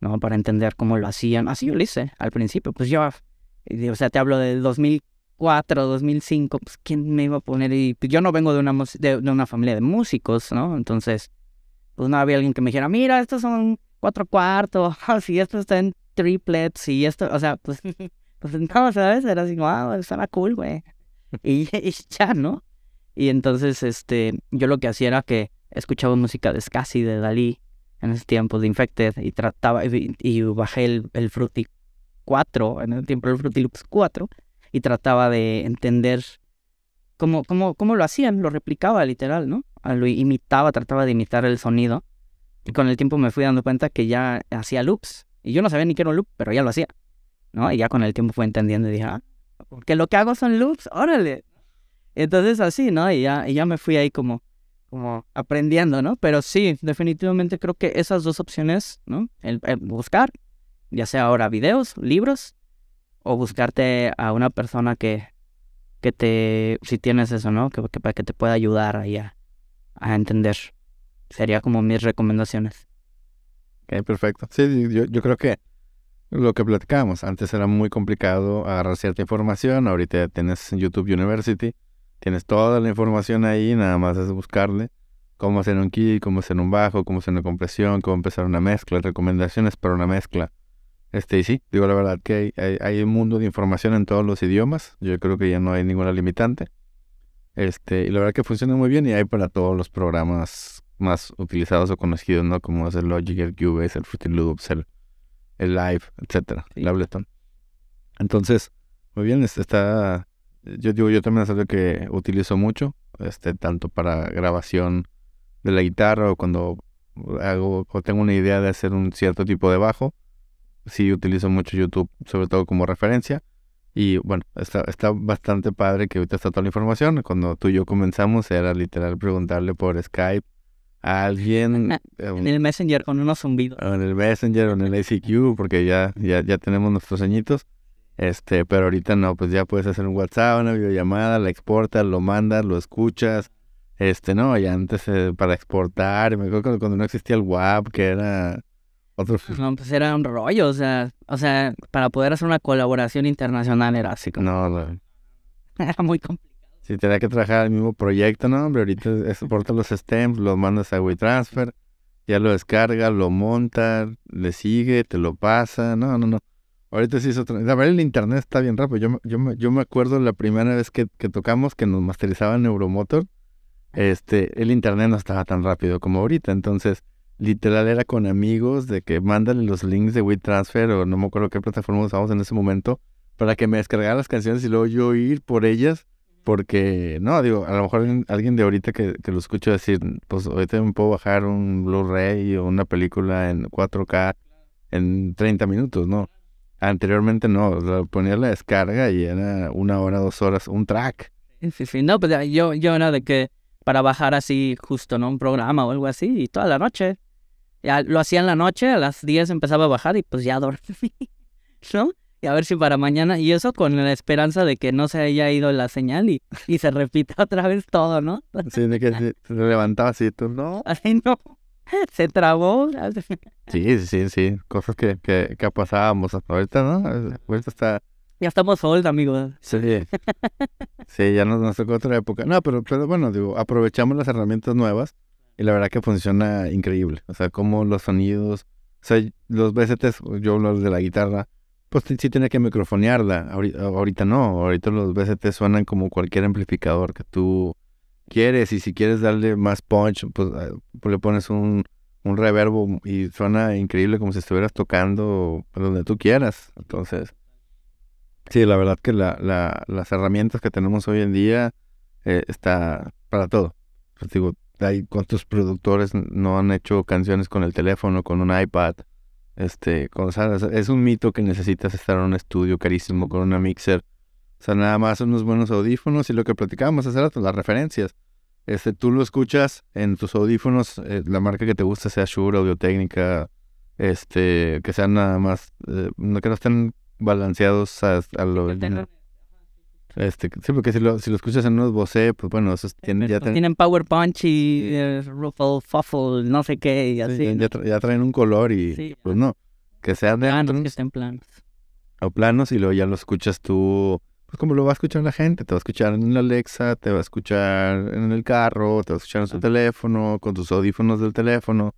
¿no? Para entender cómo lo hacían. Así yo lo hice al principio. Pues yo, o sea, te hablo del 2004, 2005, pues quién me iba a poner. Y pues, yo no vengo de una, de, de una familia de músicos, ¿no? Entonces, pues no había alguien que me dijera, mira, estos son cuatro cuartos, así esto está en triplets y esto, o sea, pues pues no, ¿sabes? Era así, wow, estaba cool, güey. Y, ya, ¿no? Y entonces, este, yo lo que hacía era que escuchaba música de Scassi, de Dalí, en ese tiempo, de Infected, y trataba, y, bajé el, el Fruity 4, en el tiempo del Fruity Loops 4, y trataba de entender cómo, cómo, cómo lo hacían, lo replicaba literal, ¿no? Ah, lo imitaba, trataba de imitar el sonido. Y con el tiempo me fui dando cuenta que ya hacía loops. Y yo no sabía ni qué era un loop, pero ya lo hacía. ¿No? Y ya con el tiempo fue entendiendo y dije, ah, que lo que hago son loops, órale. Entonces así, ¿no? Y ya, y ya me fui ahí como, como aprendiendo, ¿no? Pero sí, definitivamente creo que esas dos opciones, ¿no? El, buscar, ya sea ahora videos, libros, o buscarte a una persona que, que te, si tienes eso, ¿no? Que, que, que te pueda ayudar ahí a, a entender. Sería como mis recomendaciones. Ok, perfecto. Sí, yo, yo creo que lo que platicábamos, antes era muy complicado agarrar cierta información, ahorita tienes YouTube University, tienes toda la información ahí, nada más es buscarle cómo hacer un key, cómo hacer un bajo, cómo hacer una compresión, cómo empezar una mezcla, recomendaciones para una mezcla. Este, y sí, digo la verdad que hay, hay, un mundo de información en todos los idiomas, yo creo que ya no hay ninguna limitante. Este, y la verdad que funciona muy bien y hay para todos los programas más utilizados o conocidos, ¿no? Como es el Logic, el Cubase, el Fruity Loops, el el live, etcétera, el Ableton. Entonces, muy bien, este, está, yo digo, yo también es algo que utilizo mucho, este, tanto para grabación de la guitarra o cuando hago o tengo una idea de hacer un cierto tipo de bajo, sí utilizo mucho YouTube, sobre todo como referencia. Y bueno, está, está bastante padre que ahorita está toda la información. Cuando tú y yo comenzamos era literal preguntarle por Skype alguien... en el Messenger con unos zumbidos. En el Messenger o en el ACQ, porque ya, ya, ya tenemos nuestros añitos. Este, pero ahorita no, pues ya puedes hacer un WhatsApp, una videollamada, la exportas, lo mandas, lo escuchas. Este, no, ya antes eh, para exportar, me acuerdo cuando no existía el WAP, que era otro... No, pues era un rollo, o sea, o sea, para poder hacer una colaboración internacional era así como... No, no. Era muy complicado. Si tenía que trabajar el mismo proyecto, no, hombre, ahorita exporta los stems, los mandas a WeTransfer, ya lo descarga, lo monta, le sigue, te lo pasa, no, no, no. Ahorita sí es otra. La verdad, el internet está bien rápido. Yo, yo, yo me acuerdo la primera vez que, que tocamos que nos masterizaban Neuromotor. este, el internet no estaba tan rápido como ahorita, entonces literal era con amigos de que mándale los links de WeTransfer o no me acuerdo qué plataforma usamos en ese momento para que me descargara las canciones y luego yo ir por ellas porque, no, digo, a lo mejor alguien de ahorita que, que lo escucho decir, pues ahorita me puedo bajar un Blu-ray o una película en 4K en 30 minutos, ¿no? Anteriormente no, ponía la descarga y era una hora, dos horas, un track. Sí, sí, no, pues yo, yo era de que para bajar así justo, ¿no? Un programa o algo así y toda la noche. Ya lo hacía en la noche, a las 10 empezaba a bajar y pues ya dormí, ¿no? Y a ver si para mañana, y eso con la esperanza de que no se haya ido la señal y, y se repita otra vez todo, ¿no? Sí, de que se, levantaba así, tú, ¿no? Ay, no, se trabó. Sí, sí, sí, cosas que, que, que pasábamos ahorita, ¿no? Ahorita está... Ya estamos old, amigos. Sí, sí, ya nos, nos tocó otra época. No, pero, pero bueno, digo, aprovechamos las herramientas nuevas y la verdad que funciona increíble. O sea, como los sonidos, o sea, los VSTs, yo hablo de la guitarra, pues sí tiene que microfonearla. Ahorita, no. Ahorita los BCT suenan como cualquier amplificador que tú quieres. Y si quieres darle más punch, pues, ah, pues le pones un, un reverbo y suena increíble como si estuvieras tocando donde tú quieras. Entonces, sí, la verdad que la, la, las herramientas que tenemos hoy en día eh, está para todo. Pues digo, hay cuántos productores no han hecho canciones con el teléfono, con un iPad este, con, es un mito que necesitas estar en un estudio carísimo con una mixer. O sea, nada más unos buenos audífonos y lo que platicábamos hace rato, las referencias. Este, tú lo escuchas en tus audífonos, eh, la marca que te gusta sea Shure, Audio Técnica, este, que sean nada más, eh, que no estén balanceados a, lo... Este, sí, porque si lo, si lo escuchas en unos Bose, pues bueno, esos tienen, ya tienen Power Punch y eh, Ruffle, Fuffle, no sé qué, y así. ya, traen un color y pues no, que sean de planos, que estén planos. O planos y luego ya lo escuchas tú, pues como lo va a escuchar la gente, te va a escuchar en la Alexa, te va a escuchar en el carro, te va a escuchar en su teléfono, con tus audífonos del teléfono.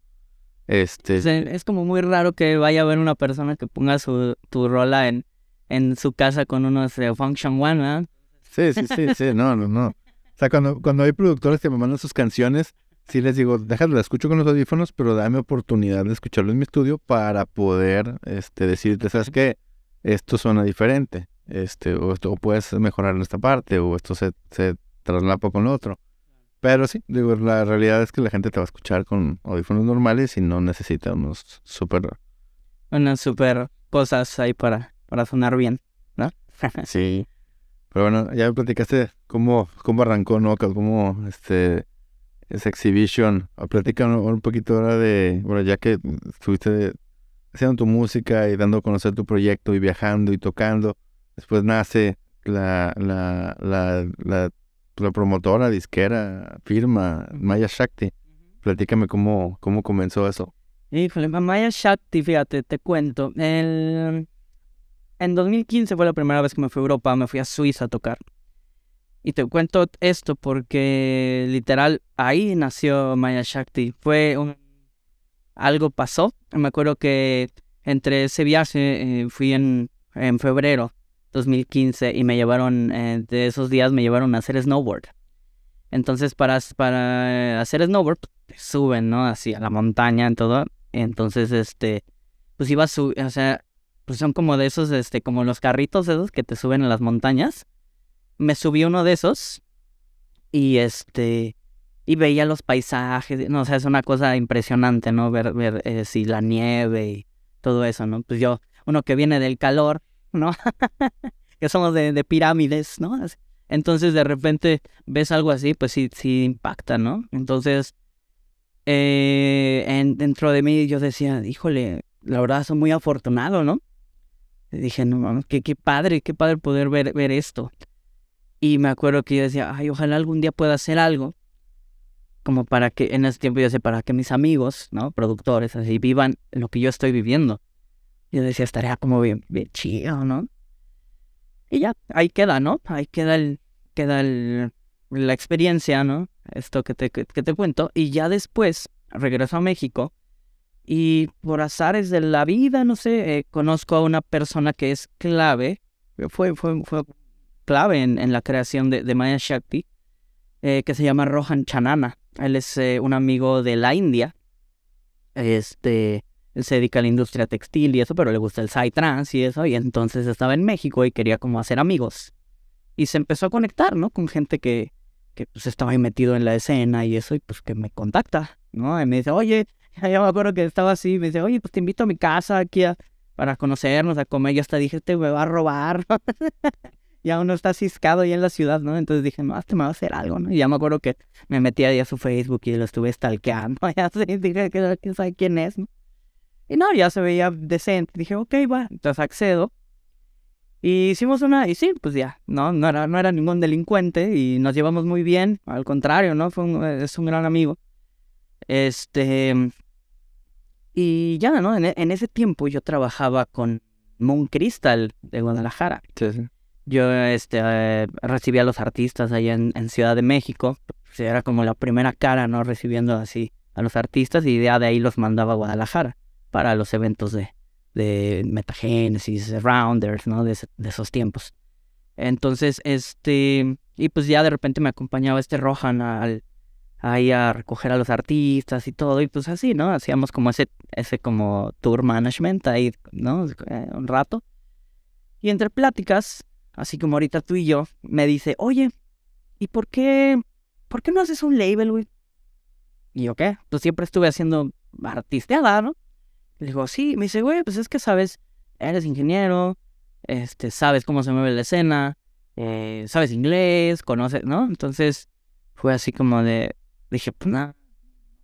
Este... es como muy raro que vaya a ver una persona que ponga su, tu rola en en su casa con unos de Function One, ¿verdad? Sí, sí, sí, sí, no, no, no. O sea, cuando, cuando hay productores que me mandan sus canciones, sí les digo, déjalo, la escucho con los audífonos, pero dame oportunidad de escucharlo en mi estudio para poder este, decirte, ¿sabes qué? Esto suena diferente, este, o, esto, puedes mejorar en esta parte, o esto se, se traslapa con lo otro. Pero sí, digo, la realidad es que la gente te va a escuchar con audífonos normales y no necesita unos súper... Unas súper cosas ahí para para sonar bien, ¿no? sí. Pero bueno, ya me platicaste cómo, cómo arrancó, ¿no? Cómo este esa exhibition. Platícanos un poquito ahora de, bueno, ya que estuviste haciendo tu música y dando a conocer tu proyecto y viajando y tocando, después nace la, la, la, la, la promotora, disquera, firma, Maya Shakti. Platícame cómo, cómo comenzó eso. Híjole, Maya Shakti, fíjate, te cuento. El, en 2015 fue la primera vez que me fui a Europa, me fui a Suiza a tocar. Y te cuento esto porque literal ahí nació Maya Shakti. Fue un... algo pasó. Me acuerdo que entre ese viaje eh, fui en, en febrero 2015 y me llevaron, eh, de esos días me llevaron a hacer snowboard. Entonces para, para hacer snowboard suben, ¿no? Así a la montaña en todo. Entonces, este, pues iba a subir, o sea, pues son como de esos, este, como los carritos esos que te suben a las montañas. Me subí uno de esos y este, y veía los paisajes, no o sea, es una cosa impresionante, ¿no? Ver, ver eh, si la nieve y todo eso, ¿no? Pues yo, uno que viene del calor, ¿no? que somos de, de, pirámides, ¿no? Entonces de repente ves algo así, pues sí, sí impacta, ¿no? Entonces, eh, en, dentro de mí yo decía, híjole, la verdad soy muy afortunado, ¿no? Dije, no qué, qué padre, qué padre poder ver, ver esto. Y me acuerdo que yo decía, ay, ojalá algún día pueda hacer algo, como para que, en ese tiempo yo decía, para que mis amigos, ¿no? Productores, así, vivan lo que yo estoy viviendo. Yo decía, estaría como bien, bien chido, ¿no? Y ya, ahí queda, ¿no? Ahí queda el, queda el, la experiencia, ¿no? Esto que te, que te cuento. Y ya después regreso a México y por azares de la vida, no sé, eh, conozco a una persona que es clave, fue, fue, fue clave en, en la creación de, de, Maya Shakti, eh, que se llama Rohan Chanana. Él es eh, un amigo de la India. Este, él se dedica a la industria textil y eso, pero le gusta el psytrance y eso. Y entonces estaba en México y quería como hacer amigos. Y se empezó a conectar, ¿no? Con gente que, que pues estaba ahí metido en la escena y eso, y pues que me contacta, ¿no? Y me dice, oye, ya me acuerdo que estaba así, me dice, oye, pues te invito a mi casa aquí para conocernos, a comer. Yo hasta dije, este me va a robar. ya uno está ciscado ahí en la ciudad, ¿no? Entonces dije, no, este me va a hacer algo, ¿no? Y ya me acuerdo que me metí ahí a su Facebook y lo estuve stalkeando. Ya dije, ¿quién sabe quién es, no? Y no, ya se veía decente. Dije, ok, va. Entonces accedo. Y hicimos una, y sí, pues ya, no, no era, no era ningún delincuente y nos llevamos muy bien, al contrario, ¿no? Fue un, es un gran amigo. Este, y ya, ¿no? En, en ese tiempo yo trabajaba con Moon Crystal de Guadalajara. Sí, sí. Yo este, eh, recibía a los artistas allá en, en Ciudad de México. Era como la primera cara, ¿no? Recibiendo así a los artistas y ya de ahí los mandaba a Guadalajara para los eventos de, de Metagénesis, Rounders, ¿no? De, de, esos tiempos. Entonces, este, y pues ya de repente me acompañaba este Rohan al, ahí a recoger a los artistas y todo, y pues así, ¿no? Hacíamos como ese, ese como tour management ahí, ¿no? Eh, un rato. Y entre pláticas, así como ahorita tú y yo, me dice, oye, ¿y por qué, por qué no haces un label, güey? Y yo, ¿qué? Pues siempre estuve haciendo artisteada, ¿no? Le digo, sí, me dice, güey, pues es que sabes, eres ingeniero, este, sabes cómo se mueve la escena, eh, sabes inglés, conoces, ¿no? Entonces fue así como de, dije, pues nada,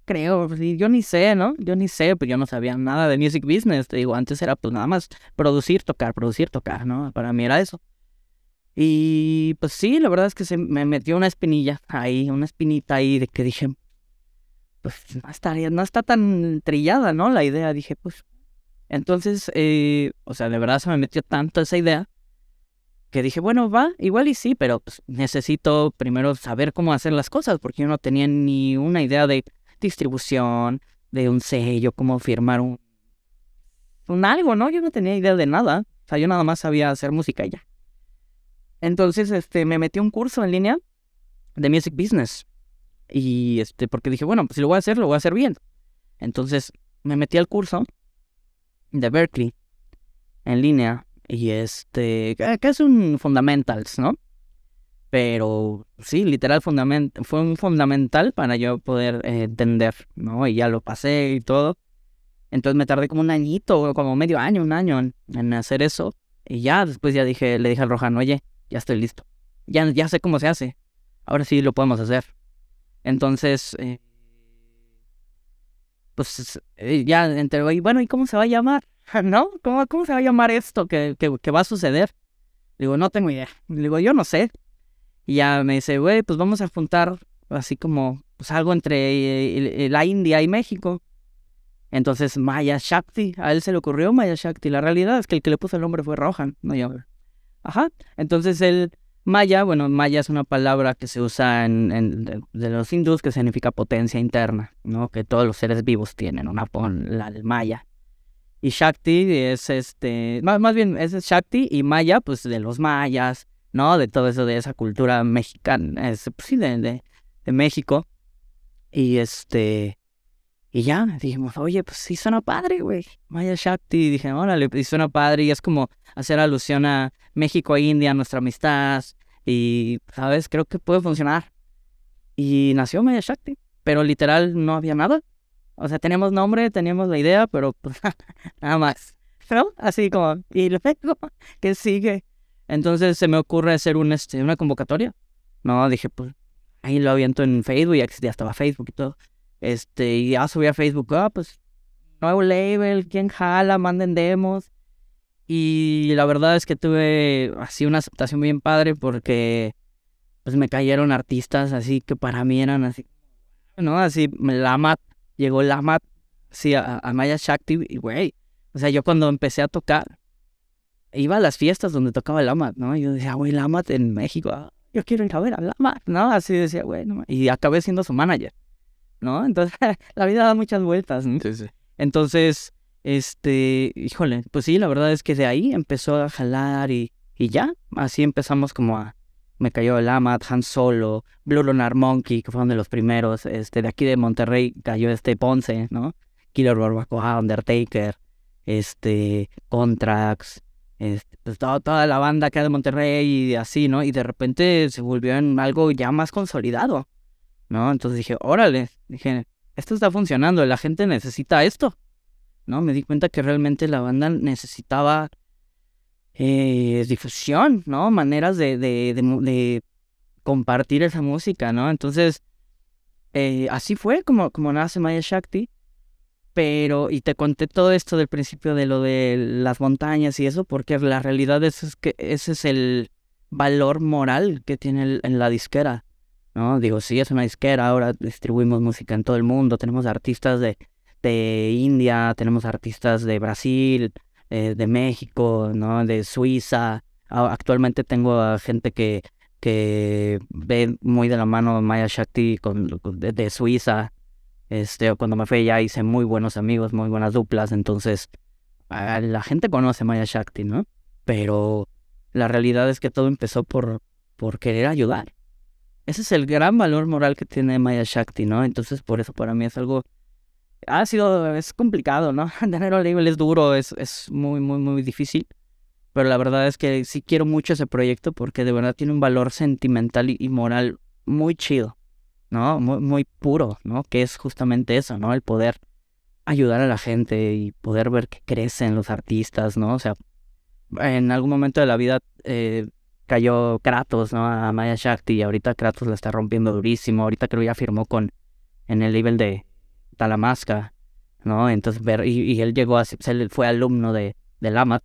creo, pues, yo ni sé, ¿no? Yo ni sé, pues yo no sabía nada de music business, te digo, antes era pues nada más producir, tocar, producir, tocar, ¿no? Para mí era eso. Y pues sí, la verdad es que se me metió una espinilla ahí, una espinita ahí de que dije, pues no está, no está tan trillada, ¿no? La idea, dije, pues. Entonces, eh, o sea, de verdad se me metió tanto esa idea que dije, bueno, va, igual y sí, pero pues, necesito primero saber cómo hacer las cosas, porque yo no tenía ni una idea de distribución, de un sello, cómo firmar un, un algo, ¿no? Yo no tenía idea de nada. O sea, yo nada más sabía hacer música y ya. Entonces, este, me metí a un curso en línea de Music Business. Y este, porque dije, bueno, pues si lo voy a hacer, lo voy a hacer bien. Entonces, me metí al curso de Berkeley en línea. Y este, que es un fundamentals, ¿no? Pero sí, literal fue un fundamental para yo poder eh, entender, ¿no? Y ya lo pasé y todo. Entonces me tardé como un añito, como medio año, un año en, hacer eso. Y ya después ya dije, le dije al Rojan, oye, ya estoy listo. Ya, ya sé cómo se hace. Ahora sí lo podemos hacer. Entonces, eh, pues eh, ya entre, y bueno, ¿y cómo se va a llamar? ¿No? ¿Cómo, cómo se va a llamar esto que, que, que va a suceder? Digo, no tengo idea. Digo, yo no sé. Y ya me dice, güey, pues vamos a juntar así como pues algo entre la India y México. Entonces, Maya Shakti, a él se le ocurrió Maya Shakti. La realidad es que el que le puso el nombre fue Rohan, no yo. Ajá. Entonces el Maya, bueno, Maya es una palabra que se usa en, en de los hindús que significa potencia interna, ¿no? Que todos los seres vivos tienen, una la el Maya. Y Shakti es este, más, más bien es Shakti y Maya, pues de los mayas, ¿no? De todo eso, de esa cultura mexicana, es, pues, sí, de, de, de México. Y este, y ya, dijimos, oye, pues sí suena padre, güey. Maya Shakti. Y dije, órale, y suena padre. Y es como hacer alusión a México e India, nuestra amistad. Y, ¿sabes? Creo que puede funcionar. Y nació Maya Shakti. Pero literal no había nada. O sea, teníamos nombre, teníamos la idea, pero pues nada más. ¿No? Así como, y luego, ¿qué sigue? Entonces se me ocurre hacer un, este, una convocatoria. No, dije, pues ahí lo aviento en Facebook, ya existía, estaba Facebook y todo. Este, y ya subí a Facebook, ah, pues, nuevo label, ¿quién jala? Manden demos. Y la verdad es que tuve así una aceptación bien padre porque pues me cayeron artistas así que para mí eran así, ¿no? Así, Lamat, llegó Lamat, sí, a, a Maya Shakti, y güey, o sea, yo cuando empecé a tocar, iba a las fiestas donde tocaba Lamat, ¿no? Y yo decía, güey, Lamat en México, ah, yo quiero ir a ver a Lamat, ¿no? Así decía, güey, no, y acabé siendo su manager. ¿no? Entonces, la vida da muchas vueltas, ¿no? Sí, sí. Entonces, este, híjole, pues sí, la verdad es que de ahí empezó a jalar y, y ya, así empezamos como a, me cayó el Amat, Han Solo, Blue Lunar Monkey, que fueron de los primeros, este, de aquí de Monterrey cayó este Ponce, ¿no? Killer Barbacoa, Undertaker, este, Contrax, este, pues toda, toda la banda acá de Monterrey y así, ¿no? Y de repente se volvió en algo ya más consolidado, ¿no? Entonces dije, órale, dije, esto está funcionando, la gente necesita esto, ¿no? Me di cuenta que realmente la banda necesitaba eh, difusión, ¿no? Maneras de, de, de, compartir esa música, ¿no? Entonces, eh, así fue como, como nace Maya Shakti. Pero, y te conté todo esto del principio de lo de las montañas y eso, porque la realidad es, que ese es el valor moral que tiene en la disquera, ¿no? Digo, sí, es una disquera, ahora distribuimos música en todo el mundo, tenemos artistas de, de India, tenemos artistas de Brasil, eh, de México, ¿no? De Suiza. Actualmente tengo a gente que, que ve muy de la mano Maya Shakti con, de, Suiza. Este, cuando me fui ya hice muy buenos amigos, muy buenas duplas. Entonces, la gente conoce Maya Shakti, ¿no? Pero la realidad es que todo empezó por, por querer ayudar. Ese es el gran valor moral que tiene Maya Shakti, ¿no? Entonces, por eso para mí es algo ha sido, es complicado, ¿no? Tener label es duro, es, es muy, muy, muy difícil. Pero la verdad es que sí quiero mucho ese proyecto porque de verdad tiene un valor sentimental y, moral muy chido, ¿no? Muy, muy puro, ¿no? Que es justamente eso, ¿no? El poder ayudar a la gente y poder ver que crecen los artistas, ¿no? O sea, en algún momento de la vida eh, cayó Kratos, ¿no? A Maya Shakti y ahorita Kratos la está rompiendo durísimo. Ahorita creo ya firmó con en el label de, Talamasca, ¿no? Entonces, ver, y, él llegó a, él fue alumno de, de Lamat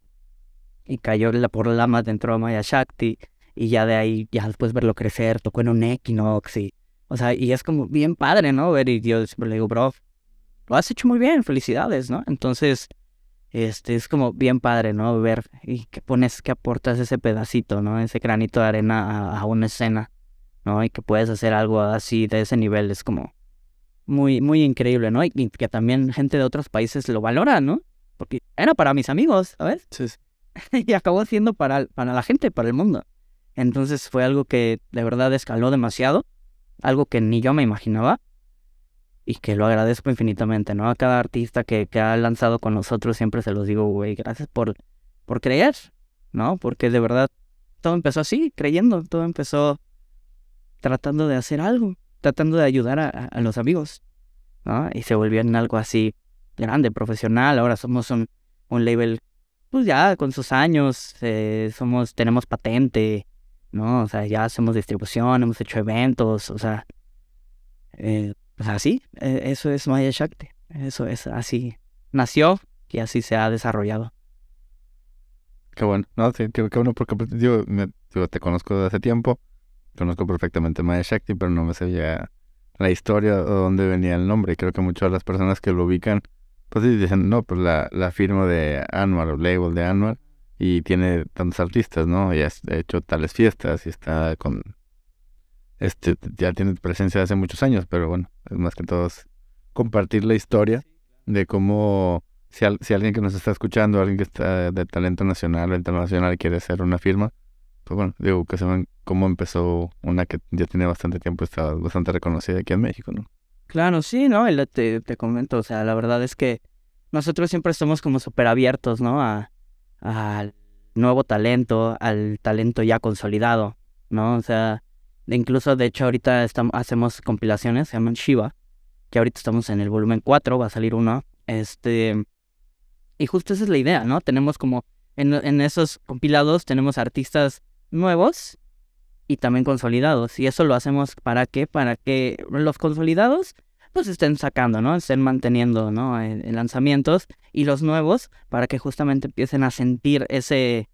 y cayó por Lamat, dentro de Maya Shakti y ya de ahí, ya después verlo crecer, tocó en un Equinox y, o sea, y es como bien padre, ¿no? Ver y yo le digo, bro, lo has hecho muy bien, felicidades, ¿no? Entonces, este, es como bien padre, ¿no? Ver y que pones, que aportas ese pedacito, ¿no? Ese granito de arena a, a una escena, ¿no? Y que puedes hacer algo así de ese nivel, es como, muy, muy increíble, ¿no? Y, que también gente de otros países lo valora, ¿no? Porque era para mis amigos, ¿sabes? Sí. y acabó siendo para, para la gente, para el mundo. Entonces fue algo que de verdad escaló demasiado, algo que ni yo me imaginaba y que lo agradezco infinitamente, ¿no? A cada artista que, que ha lanzado con nosotros siempre se los digo, güey, gracias por, por creer, ¿no? Porque de verdad todo empezó así, creyendo, todo empezó tratando de hacer algo tratando de ayudar a, los amigos, ¿no? Y se volvió en algo así grande, profesional. Ahora somos un, un label, pues ya con sus años, eh, somos, tenemos patente, ¿no? O sea, ya hacemos distribución, hemos hecho eventos, o sea, eh, pues así, eh, eso es Maya Shakti, eso es así, nació y así se ha desarrollado. Qué bueno, no, sí, qué, bueno porque pues, yo, te conozco desde hace tiempo Conozco perfectamente Maya Shakti, pero no me sabía la historia o dónde venía el nombre. Creo que muchas de las personas que lo ubican, pues dicen, no, pues la, la firma de Anwar o label de Anwar y tiene tantos artistas, ¿no? Y ha hecho tales fiestas y está con... Este, ya tiene presencia hace muchos años, pero bueno, es más que todo compartir la historia de cómo si, si alguien que nos está escuchando, alguien que está de talento nacional o internacional quiere hacer una firma, pues bueno, digo, que se ven cómo empezó una que ya tiene bastante tiempo, está bastante reconocida aquí en México, ¿no? Claro, sí, ¿no? te, te comento, o sea, la verdad es que nosotros siempre estamos como súper abiertos, ¿no? A, al nuevo talento, al talento ya consolidado, ¿no? O sea, incluso de hecho ahorita estamos, hacemos compilaciones, se llaman Shiva, que ahorita estamos en el volumen 4, va a salir uno, este, y justo esa es la idea, ¿no? Tenemos como, en, en esos compilados tenemos artistas nuevos y también consolidados. Y eso lo hacemos para qué? Para que los consolidados pues estén sacando, ¿no? Estén manteniendo, ¿no? En, lanzamientos y los nuevos para que justamente empiecen a sentir ese,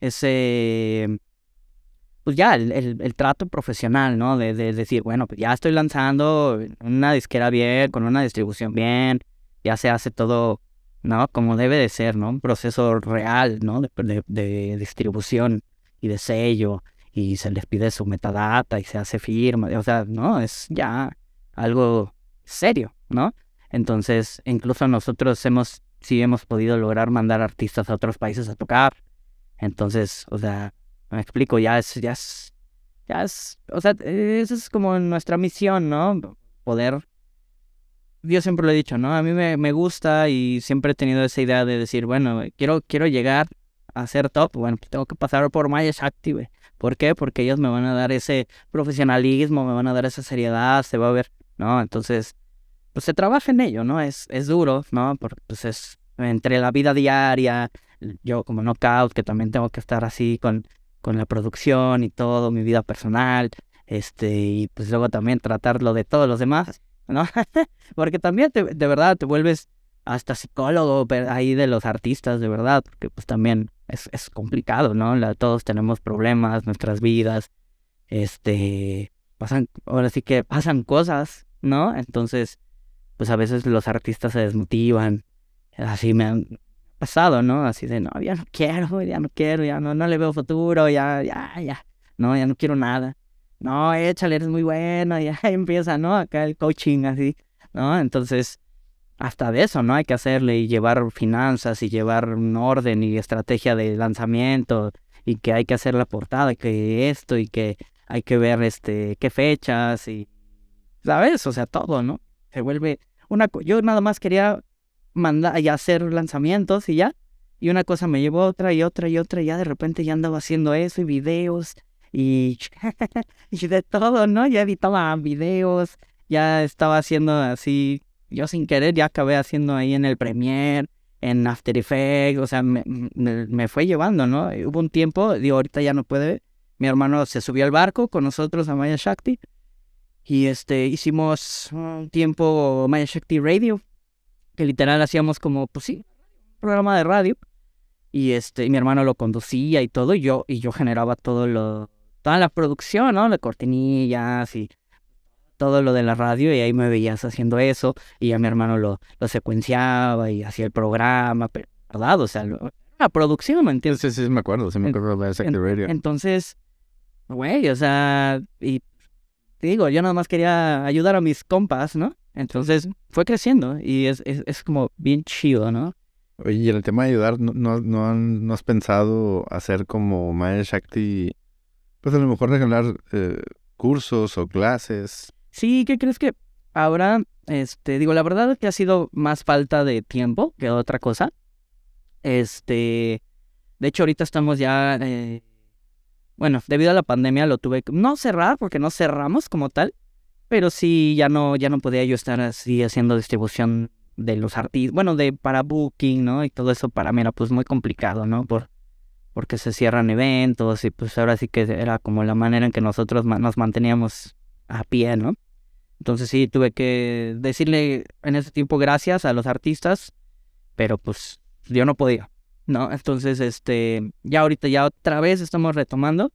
ese, pues ya el, el, trato profesional, ¿no? De, de, decir, bueno, pues ya estoy lanzando una disquera bien, con una distribución bien, ya se hace todo, ¿no? Como debe de ser, ¿no? Un proceso real, ¿no? De, de distribución y de sello y se les pide su metadata y se hace firma, o sea, no, es ya algo serio, ¿no? Entonces, incluso nosotros hemos, sí hemos podido lograr mandar artistas a otros países a tocar. Entonces, o sea, me explico, ya es, ya es, o sea, esa es como nuestra misión, ¿no? Poder, yo siempre lo he dicho, ¿no? A mí me, me gusta y siempre he tenido esa idea de decir, bueno, quiero, quiero llegar a ser top, bueno, pues tengo que pasar por Maya Shakti. ¿Por qué? Porque ellos me van a dar ese profesionalismo, me van a dar esa seriedad, se va a ver, ¿no? Entonces, pues se trabaja en ello, ¿no? Es, es duro, ¿no? Porque pues es entre la vida diaria, yo como knockout, que también tengo que estar así con, con la producción y todo, mi vida personal, este, y pues luego también tratarlo de todos los demás, ¿no? porque también de verdad te vuelves hasta psicólogo ahí de los artistas, de verdad, porque pues también es, es complicado, ¿no? Todos tenemos problemas, nuestras vidas, este, pasan, ahora sí que pasan cosas, ¿no? Entonces, pues a veces los artistas se desmotivan, así me han pasado, ¿no? Así de, no, ya no quiero, ya no quiero, ya no, no le veo futuro, ya, ya, ya, no, ya no quiero nada. No, échale, eres muy bueno, ya empieza, ¿no? Acá el coaching así, ¿no? Entonces, hasta de eso, ¿no? Hay que hacerle y llevar finanzas y llevar un orden y estrategia de lanzamiento y que hay que hacer la portada que esto y que hay que ver este qué fechas y sabes, o sea, todo, ¿no? Se vuelve una yo nada más quería mandar y hacer lanzamientos y ya y una cosa me llevó a otra y otra y otra y ya de repente ya andaba haciendo eso y videos y, y de todo, ¿no? Ya editaba videos, ya estaba haciendo así yo sin querer ya acabé haciendo ahí en el Premiere, en After Effects, o sea, me, me, fue llevando, ¿no? Hubo un tiempo, digo, ahorita ya no puede, mi hermano se subió al barco con nosotros a Maya Shakti y este, hicimos un tiempo Maya Shakti Radio, que literal hacíamos como, pues sí, programa de radio y este, mi hermano lo conducía y todo, y yo, y yo generaba todo lo, toda la producción, ¿no? De cortinillas y todo lo de la radio y ahí me veías haciendo eso y a mi hermano lo, lo secuenciaba y hacía el programa, ¿verdad? O sea, la producción, ¿me entiendes? Sí, sí, me acuerdo, sí me acuerdo de Radio. Entonces, güey, o sea, y te digo, yo nada más quería ayudar a mis compas, ¿no? Entonces fue creciendo y es, es, es como bien chido, ¿no? Oye, y en el tema de ayudar, ¿no, no, no, han, no has pensado hacer como Maya Shakti? Pues a lo mejor regalar eh, cursos o clases. Sí, ¿qué crees que ahora, este, digo, la verdad es que ha sido más falta de tiempo que otra cosa. Este, de hecho, ahorita estamos ya, eh, bueno, debido a la pandemia lo tuve no cerrar porque no cerramos como tal, pero sí ya no, ya no podía yo estar así haciendo distribución de los artistas, bueno, de para booking, ¿no? Y todo eso para mí era pues muy complicado, ¿no? Por, porque se cierran eventos y pues ahora sí que era como la manera en que nosotros nos manteníamos a pie, ¿no? Entonces sí, tuve que decirle en ese tiempo gracias a los artistas, pero pues yo no podía, ¿no? Entonces, este, ya ahorita ya otra vez estamos retomando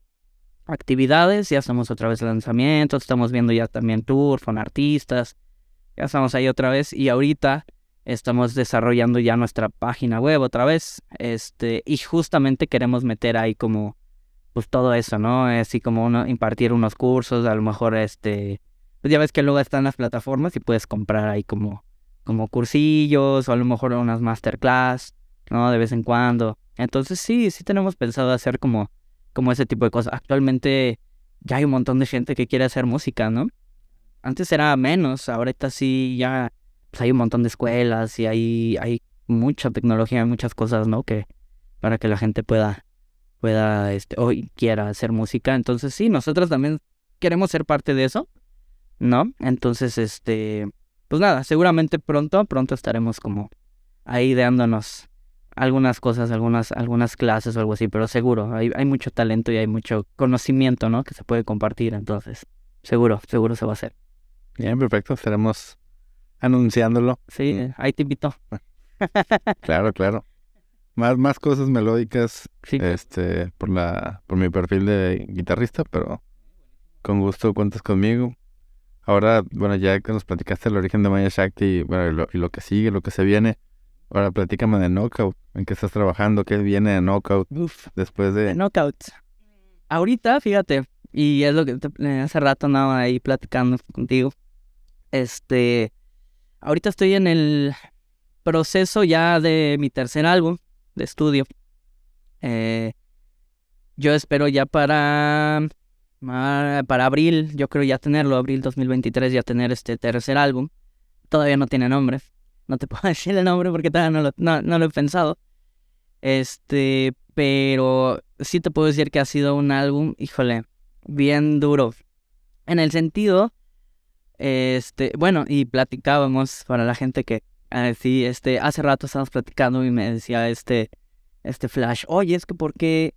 actividades, ya estamos otra vez lanzamientos, estamos viendo ya también tour con artistas, ya estamos ahí otra vez y ahorita estamos desarrollando ya nuestra página web otra vez, este, y justamente queremos meter ahí como, pues todo eso, ¿no? Así como uno, impartir unos cursos, a lo mejor este pues ya ves que luego están las plataformas y puedes comprar ahí como, como cursillos o a lo mejor unas masterclass, ¿no? De vez en cuando. Entonces sí, sí tenemos pensado hacer como, como ese tipo de cosas. Actualmente ya hay un montón de gente que quiere hacer música, ¿no? Antes era menos, ahorita sí ya pues hay un montón de escuelas y hay, hay mucha tecnología, muchas cosas, ¿no? Que para que la gente pueda, pueda, este, hoy quiera hacer música. Entonces sí, nosotros también queremos ser parte de eso. ¿No? Entonces, este, pues nada, seguramente pronto, pronto estaremos como ahí dándonos algunas cosas, algunas, algunas clases o algo así, pero seguro, hay, hay mucho talento y hay mucho conocimiento, ¿no? Que se puede compartir, entonces, seguro, seguro se va a hacer. Bien, perfecto, estaremos anunciándolo. Sí, ahí te invito. claro, claro. Más, más cosas melódicas, este, por la, por mi perfil de guitarrista, pero con gusto cuentas conmigo. Ahora, bueno, ya que nos platicaste el origen de Maya Shakti y, bueno, y lo, que sigue, lo que se viene, ahora platícame de Knockout. ¿En qué estás trabajando? ¿Qué viene de Knockout después de...? Knockout. Ahorita, fíjate, y es lo que hace rato andaba ahí platicando contigo. Este, ahorita estoy en el proceso ya de mi tercer álbum de estudio. Eh, yo espero ya para para abril, yo creo ya tenerlo, abril 2023, ya tener este tercer álbum. Todavía no tiene nombre. No te puedo decir el nombre porque todavía no lo, no, no lo he pensado. Este, pero sí te puedo decir que ha sido un álbum, híjole, bien duro. En el sentido, este, bueno, y platicábamos para la gente que, ah, sí, este, hace rato estábamos platicando y me decía este, este Flash, oye, es que por qué,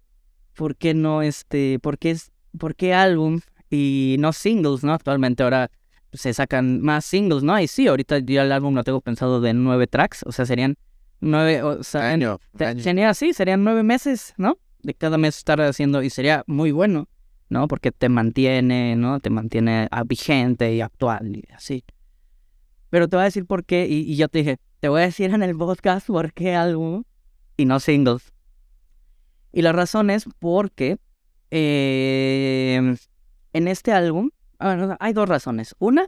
por qué no, este, por qué es, por qué álbum y no singles, ¿no? Actualmente ahora se sacan más singles, ¿no? Y sí, ahorita yo el álbum lo tengo pensado de nueve tracks, o sea, serían nueve, o sea, Año, año. Sería así, serían nueve meses, ¿no? De cada mes estar haciendo, y sería muy bueno, ¿no? Porque te mantiene, ¿no? Te mantiene vigente y actual y así. Pero te voy a decir por qué, y, y yo te dije, te voy a decir en el podcast por qué álbum y no singles. Y la razón es porque eh, en este álbum, hay dos razones. Una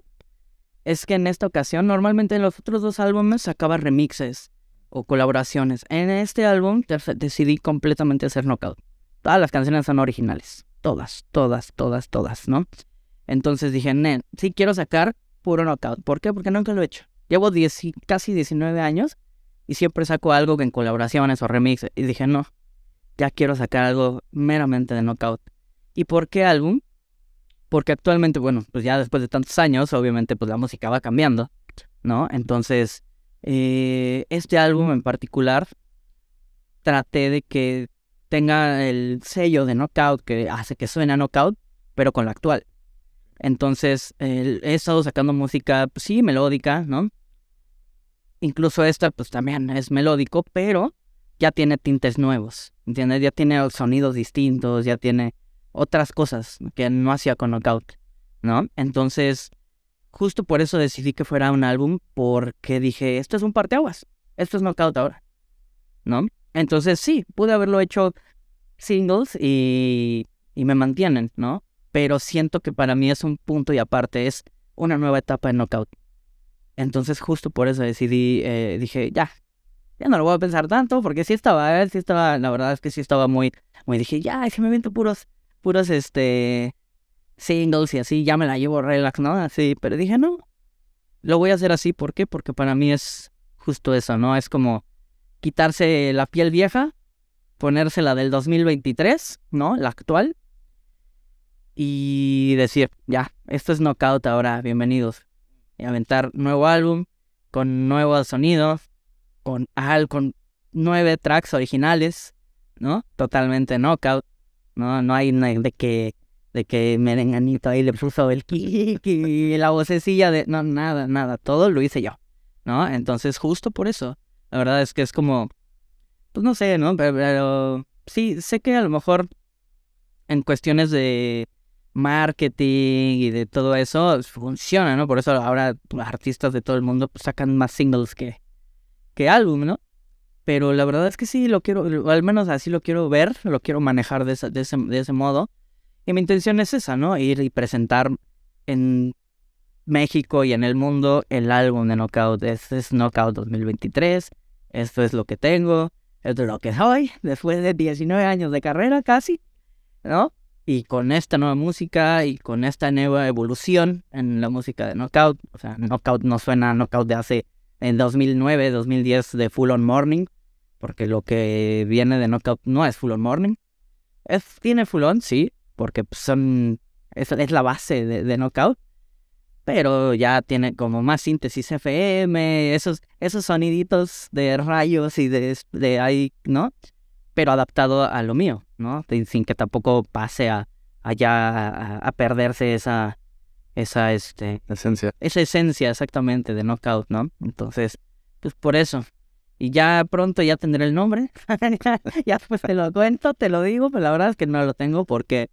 es que en esta ocasión, normalmente en los otros dos álbumes sacaba remixes o colaboraciones. En este álbum dec- decidí completamente hacer knockout. Todas las canciones son originales. Todas, todas, todas, todas, ¿no? Entonces dije, "Nen, sí quiero sacar puro knockout. ¿Por qué? Porque nunca lo he hecho. Llevo 10 y- casi 19 años y siempre saco algo en colaboraciones o remixes. Y dije, no, ya quiero sacar algo meramente de knockout. ¿Y por qué álbum? Porque actualmente, bueno, pues ya después de tantos años, obviamente, pues la música va cambiando, ¿no? Entonces, eh, este álbum en particular, traté de que tenga el sello de knockout que hace que suene a knockout, pero con la actual. Entonces, he estado sacando música, pues, sí, melódica, ¿no? Incluso esta, pues también es melódico, pero ya tiene tintes nuevos, ¿entiendes? Ya tiene sonidos distintos, ya tiene otras cosas que no hacía con Knockout, ¿no? Entonces, justo por eso decidí que fuera un álbum, porque dije, esto es un parteaguas, esto es Knockout ahora, ¿no? Entonces, sí, pude haberlo hecho singles y, y me mantienen, ¿no? Pero siento que para mí es un punto y aparte, es una nueva etapa en Knockout. Entonces, justo por eso decidí, eh, dije, ya, ya no lo voy a pensar tanto, porque sí estaba, eh, sí estaba, la verdad es que sí estaba muy, muy, dije, ya, si me invento puros, puros, este, singles y así, ya me la llevo relax, ¿no? Así, pero dije, no, lo voy a hacer así, ¿por qué? Porque para mí es justo eso, ¿no? Es como quitarse la piel vieja, ponérsela del 2023, ¿no? La actual, y decir, ya, esto es Knockout ahora, bienvenidos. Y aventar nuevo álbum, con nuevos sonidos, con, al, con nueve tracks originales, ¿no? Totalmente Knockout, ¿no? No hay de que, de que Merenganito ahí le puso el kick y la vocecilla de, no, nada, nada, todo lo hice yo, ¿no? Entonces, justo por eso, la verdad es que es como, pues no sé, ¿no? Pero, pero sí, sé que a lo mejor en cuestiones de marketing y de todo eso funciona, ¿no? Por eso ahora artistas de todo el mundo pues, sacan más singles que, que álbum, ¿no? Pero la verdad es que sí lo quiero, al menos así lo quiero ver, lo quiero manejar de, esa- de, ese, de ese modo. Y mi intención es esa, ¿no? Ir y presentar en México y en el mundo el álbum de Knockout. Este es Knockout 2023. Esto es lo que tengo. Esto es lo que soy. Después de 19 años de carrera casi, ¿no? Y con esta nueva música y con esta nueva evolución en la música de Knockout. O sea, Knockout no suena a Knockout de hace en 2009, 2010 de Full On Morning. Porque lo que viene de Knockout no es Full On Morning. Es, tiene Full On, sí, porque pues, son, es, la base de, Knockout. Pero ya tiene como más síntesis FM, esos, esos soniditos de rayos y de, de ahí, ¿no? Pero adaptado a lo mío, ¿no? Sin que tampoco pase a allá a perderse esa, esa, este, Esencia. esa esencia exactamente de Knockout, ¿no? Entonces, pues por eso. Y ya pronto ya tendré el nombre. ya pues te lo cuento, te lo digo, pero la verdad es que no lo tengo porque,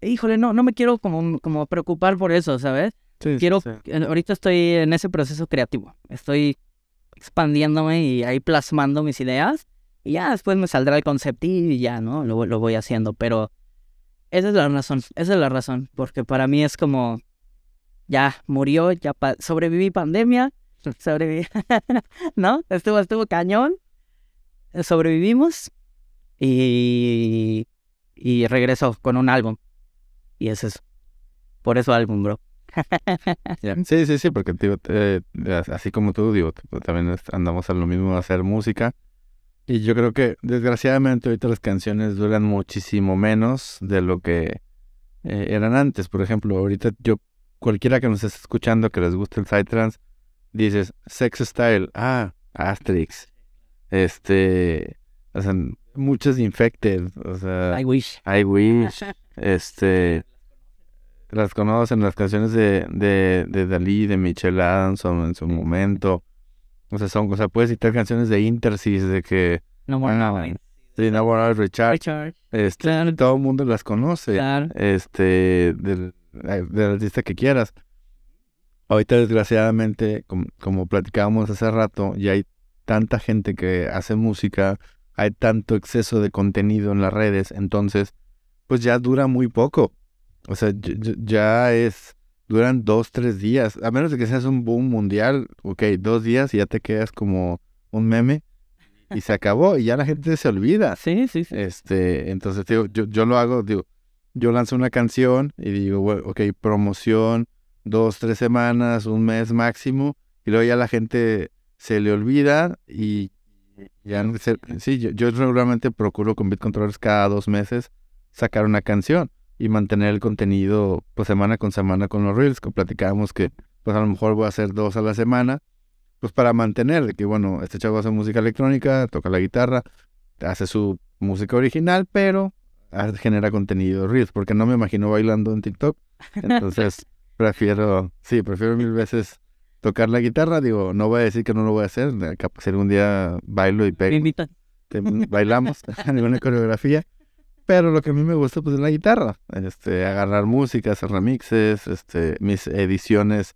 híjole, no, no me quiero como, como preocupar por eso, ¿sabes? Sí, Quiero, sí. eh, ahorita estoy en ese proceso creativo. Estoy expandiéndome y ahí plasmando mis ideas. Y ya después me saldrá el concepto y ya, ¿no? Lo, lo voy haciendo. Pero esa es la razón. Esa es la razón. Porque para mí es como, ya murió, ya pa- sobreviví pandemia. Sobreviví, ¿no? Estuvo, estuvo cañón. Sobrevivimos. Y, y regresó con un álbum. Y eso es por eso álbum, bro. Sí, sí, sí, porque eh, así como tú, digo, también andamos a lo mismo de hacer música. Y yo creo que desgraciadamente ahorita las canciones duran muchísimo menos de lo que eh, eran antes. Por ejemplo, ahorita yo, cualquiera que nos esté escuchando que les guste el Psytrance, dices Sex Style, ah, Asterix, este, o sea, muchos Infected, o sea, I wish. I wish, este, las conocen, las canciones de, de, de Dalí, de Michelle Adamson en su momento. O sea, son, o sea, puedes citar canciones de Intersis, de que... No more now. Sí, No More Richard. Richard. Este, Claro. todo el mundo las conoce. Claro. Este, del, del artista que quieras. Ahorita, desgraciadamente, como, como platicábamos hace rato, ya hay tanta gente que hace música, hay tanto exceso de contenido en las redes, entonces, pues ya dura muy poco. O sea, ya es, duran dos, tres días, a menos de que seas un boom mundial, ok, dos días y ya te quedas como un meme y se acabó y ya la gente se olvida. Sí, sí, sí. Este, entonces, digo, yo, yo lo hago, digo, yo lanzo una canción y digo, bueno, ok, promoción, dos, tres semanas, un mes máximo, y luego ya la gente se le olvida y ya no sé, sí, yo, yo regularmente procuro con Beat Controllers cada dos meses sacar una canción y mantener el contenido pues semana con semana con los reels, que platicábamos que pues a lo mejor voy a hacer dos a la semana, pues para mantener, de que bueno, este chavo hace música electrónica, toca la guitarra, hace su música original, pero genera contenido reels, porque no me imagino bailando en TikTok, entonces prefiero, sí, prefiero mil veces tocar la guitarra, digo, no voy a decir que no lo voy a hacer, capaz si algún día bailo y Me pego, invitan. te- bailamos alguna coreografía, pero lo que a mí me gusta pues es la guitarra, este, agarrar música, hacer remixes, este, mis ediciones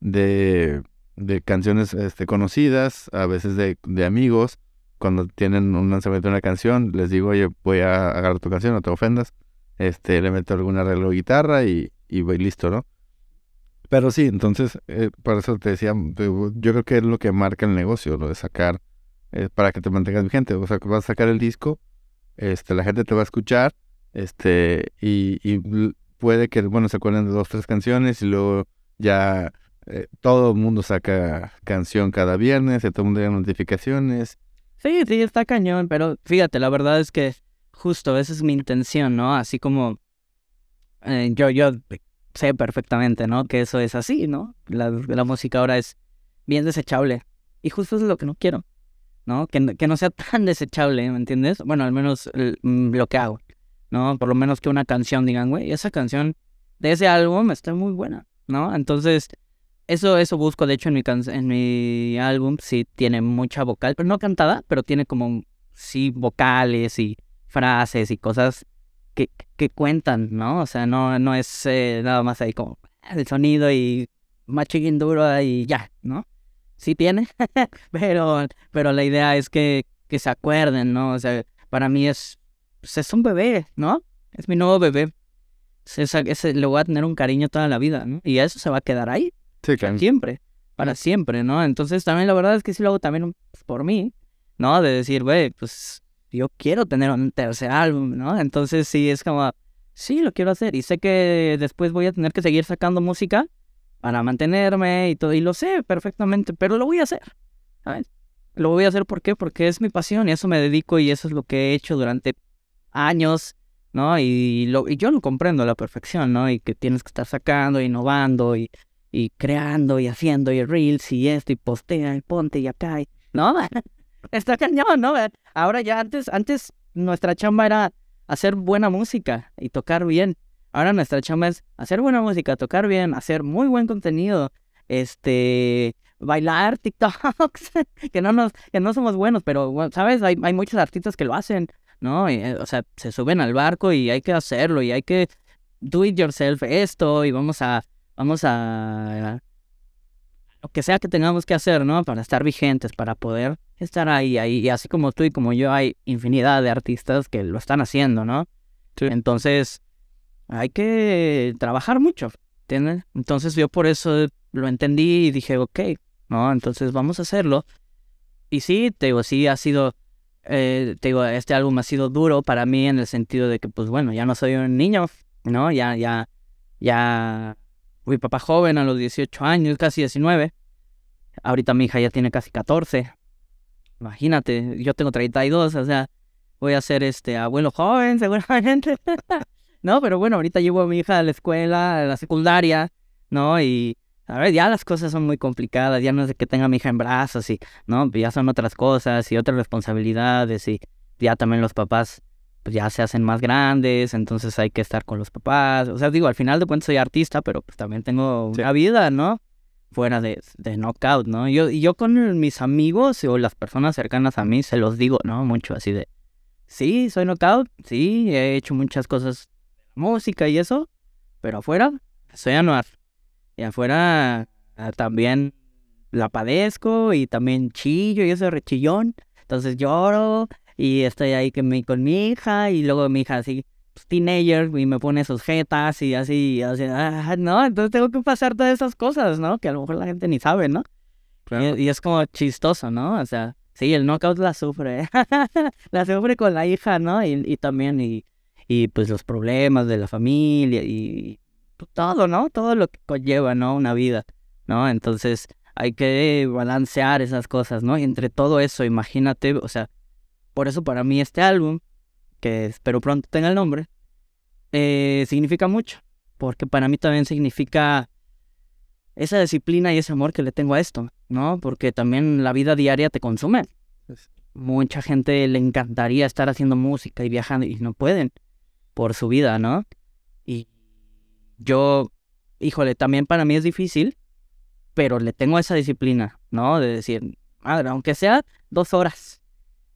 de, de canciones este, conocidas, a veces de, de amigos, cuando tienen un lanzamiento de una canción, les digo, oye, voy a agarrar tu canción, no te ofendas, este, le meto algún arreglo de guitarra y, y voy listo, ¿no? Pero sí, entonces, eh, por eso te decía, yo creo que es lo que marca el negocio, lo de sacar, eh, para que te mantengas vigente, o sea, que vas a sacar el disco, este, la gente te va a escuchar, este, y, y puede que, bueno, se acuerden de dos, tres canciones y luego ya eh, todo el mundo saca canción cada viernes, y todo el mundo llega notificaciones. Sí, sí, está cañón, pero fíjate, la verdad es que justo esa es mi intención, ¿no? Así como eh, yo, yo sé perfectamente, ¿no? Que eso es así, ¿no? La, la música ahora es bien desechable. Y justo es lo que no quiero, ¿no? Que, que no sea tan desechable, ¿me entiendes? Bueno, al menos mm, lo que hago, ¿no? Por lo menos que una canción digan, güey, esa canción de ese álbum está muy buena, ¿no? Entonces, eso, eso busco, de hecho, en mi, can- en mi álbum sí tiene mucha vocal, pero no cantada, pero tiene como, sí, vocales y frases y cosas que, que cuentan, ¿no? O sea, no, no es eh, nada más ahí como el sonido y machín duro y ya, ¿no? Sí tiene, pero, pero la idea es que, que se acuerden, ¿no? O sea, para mí es, pues es un bebé, ¿no? Es mi nuevo bebé. Es, es- le voy a tener un cariño toda la vida, ¿no? Y eso se va a quedar ahí Sí, para siempre, para siempre, ¿no? Entonces también la verdad es que sí lo hago también pues, por mí, ¿no? De decir, güey, pues yo quiero tener un tercer álbum, ¿no? Entonces sí es como, sí, lo quiero hacer y sé que después voy a tener que seguir sacando música para mantenerme y todo, y lo sé perfectamente, pero lo voy a hacer, ¿sabes? Lo voy a hacer. Porque es mi pasión y eso me dedico y eso es lo que he hecho durante años, ¿no? Y, lo, y yo lo comprendo a la perfección, ¿no? Y que tienes que estar sacando, innovando y, y creando y haciendo y reels y esto y postea y ponte y acá, y- ¿no? Está cañón, ¿no? Ahora ya antes, antes nuestra chamba era hacer buena música y tocar bien. Ahora nuestra chamba es hacer buena música, tocar bien, hacer muy buen contenido, este, bailar TikToks, que no nos, que no somos buenos, pero sabes, hay, hay muchos artistas que lo hacen, ¿no? Y, eh, o sea, se suben al barco y hay que hacerlo y hay que do it yourself esto y vamos a, vamos a, lo que sea que tengamos que hacer, ¿no? Para estar vigentes, para poder estar ahí, ahí. Y así como tú y como yo, hay infinidad de artistas que lo están haciendo, ¿no? Sí. Entonces, hay que trabajar mucho, ¿entiendes? Entonces yo por eso lo entendí y dije, ok, ¿no? Entonces vamos a hacerlo. Y sí, te digo, sí ha sido, eh, te digo, este álbum ha sido duro para mí en el sentido de que, pues bueno, ya no soy un niño, ¿no? Ya, ya, ya fui papá joven a los 18 años, casi 19. Ahorita mi hija ya tiene casi 14. Imagínate, yo tengo 32, o sea, voy a ser este abuelo joven seguramente. No, pero bueno, ahorita llevo a mi hija a la escuela, a la secundaria, ¿no? Y a ver, ya las cosas son muy complicadas, ya no es de que tenga a mi hija en brazos y, ¿no? Ya son otras cosas y otras responsabilidades y ya también los papás pues ya se hacen más grandes, entonces hay que estar con los papás. O sea, digo, al final de cuentas soy artista, pero pues también tengo una vida, ¿no? Fuera de, de knockout, ¿no? Yo, y yo con mis amigos o las personas cercanas a mí se los digo, ¿no? Mucho así de, sí, soy knockout, sí, he hecho muchas cosas, música y eso, pero afuera soy anuar. Y afuera ah, también la padezco y también chillo y eso rechillón. Entonces lloro y estoy ahí con mi, con mi hija y luego mi hija así, pues, teenager, y me pone sus jetas y así, así, ah, ¿no? Entonces tengo que pasar todas esas cosas, ¿no? Que a lo mejor la gente ni sabe, ¿no? Y, es como chistoso, ¿no? O sea, sí, el knockout la sufre, la sufre con la hija, ¿no? Y, y también, y, y pues los problemas de la familia y pues, todo, ¿no? Todo lo que conlleva, ¿no? Una vida, ¿no? Entonces hay que balancear esas cosas, ¿no? Y entre todo eso, imagínate, o sea, por eso para mí este álbum, que espero pronto tenga el nombre, eh, significa mucho. Porque para mí también significa esa disciplina y ese amor que le tengo a esto, ¿no? Porque también la vida diaria te consume. Mucha gente le encantaría estar haciendo música y viajando y no pueden por su vida, ¿no? Y yo, híjole, también para mí es difícil, pero le tengo esa disciplina, ¿no? De decir, madre, aunque sea dos horas,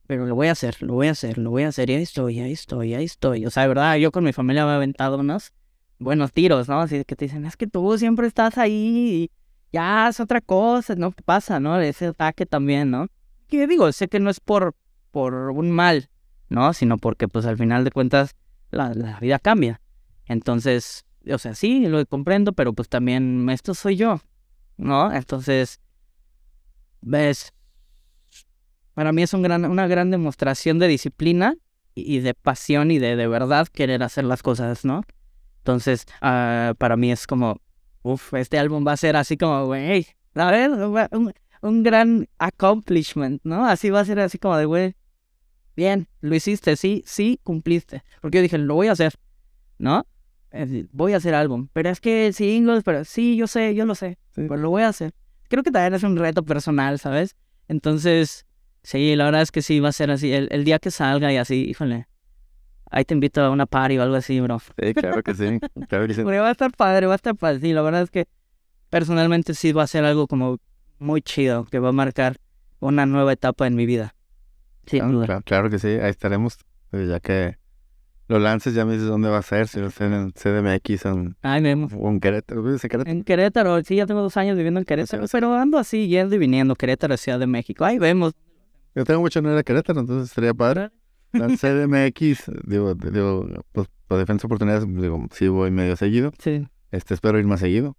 pero lo voy a hacer, lo voy a hacer, lo voy a hacer, y ahí estoy, ahí estoy, ahí estoy. O sea, de verdad, yo con mi familia me he aventado unos buenos tiros, ¿no? Así que te dicen, es que tú siempre estás ahí y ya es otra cosa, ¿no? ¿Qué pasa, no? Ese ataque también, ¿no? Que digo, sé que no es por, por un mal, ¿no? Sino porque, pues, al final de cuentas, la, la vida cambia. Entonces, o sea, sí, lo comprendo, pero pues también esto soy yo, ¿no? Entonces, ves, para mí es un gran, una gran demostración de disciplina y de pasión y de de verdad querer hacer las cosas, ¿no? Entonces, uh, para mí es como, uff, este álbum va a ser así como, güey, ¿sabes? Un, un gran accomplishment, ¿no? Así va a ser así como de, güey, bien, lo hiciste, sí, sí, cumpliste. Porque yo dije, lo voy a hacer, ¿no? Voy a hacer álbum. Pero es que singles, pero sí, yo sé, yo lo sé. Pero lo voy a hacer. Creo que también es un reto personal, ¿sabes? Entonces, Sí, la verdad es que sí, va a ser así. El, el día que salga y así, híjole. Ahí te invito a una party o algo así, bro. Sí, claro que sí. Claro que sí. va a estar padre, va a estar padre. Sí, la verdad es que personalmente sí va a ser algo como muy chido, que va a marcar una nueva etapa en mi vida. Sí, claro, claro, que sí, ahí estaremos. Eh, ya que lo lances, ya me dices dónde va a ser, si sé en CDMX en, Ay, vemos. o en Querétaro. ¿Vives en Querétaro? En Querétaro, sí, ya tengo dos años viviendo en Querétaro, pero ando así, yendo y viniendo, Querétaro, Ciudad de México. Ahí vemos. Yo tengo mucho a Querétaro, entonces estaría padre. La CDMX, digo, digo, pues por defensa de oportunidades, digo, sí voy medio seguido. Sí. Este, espero ir más seguido.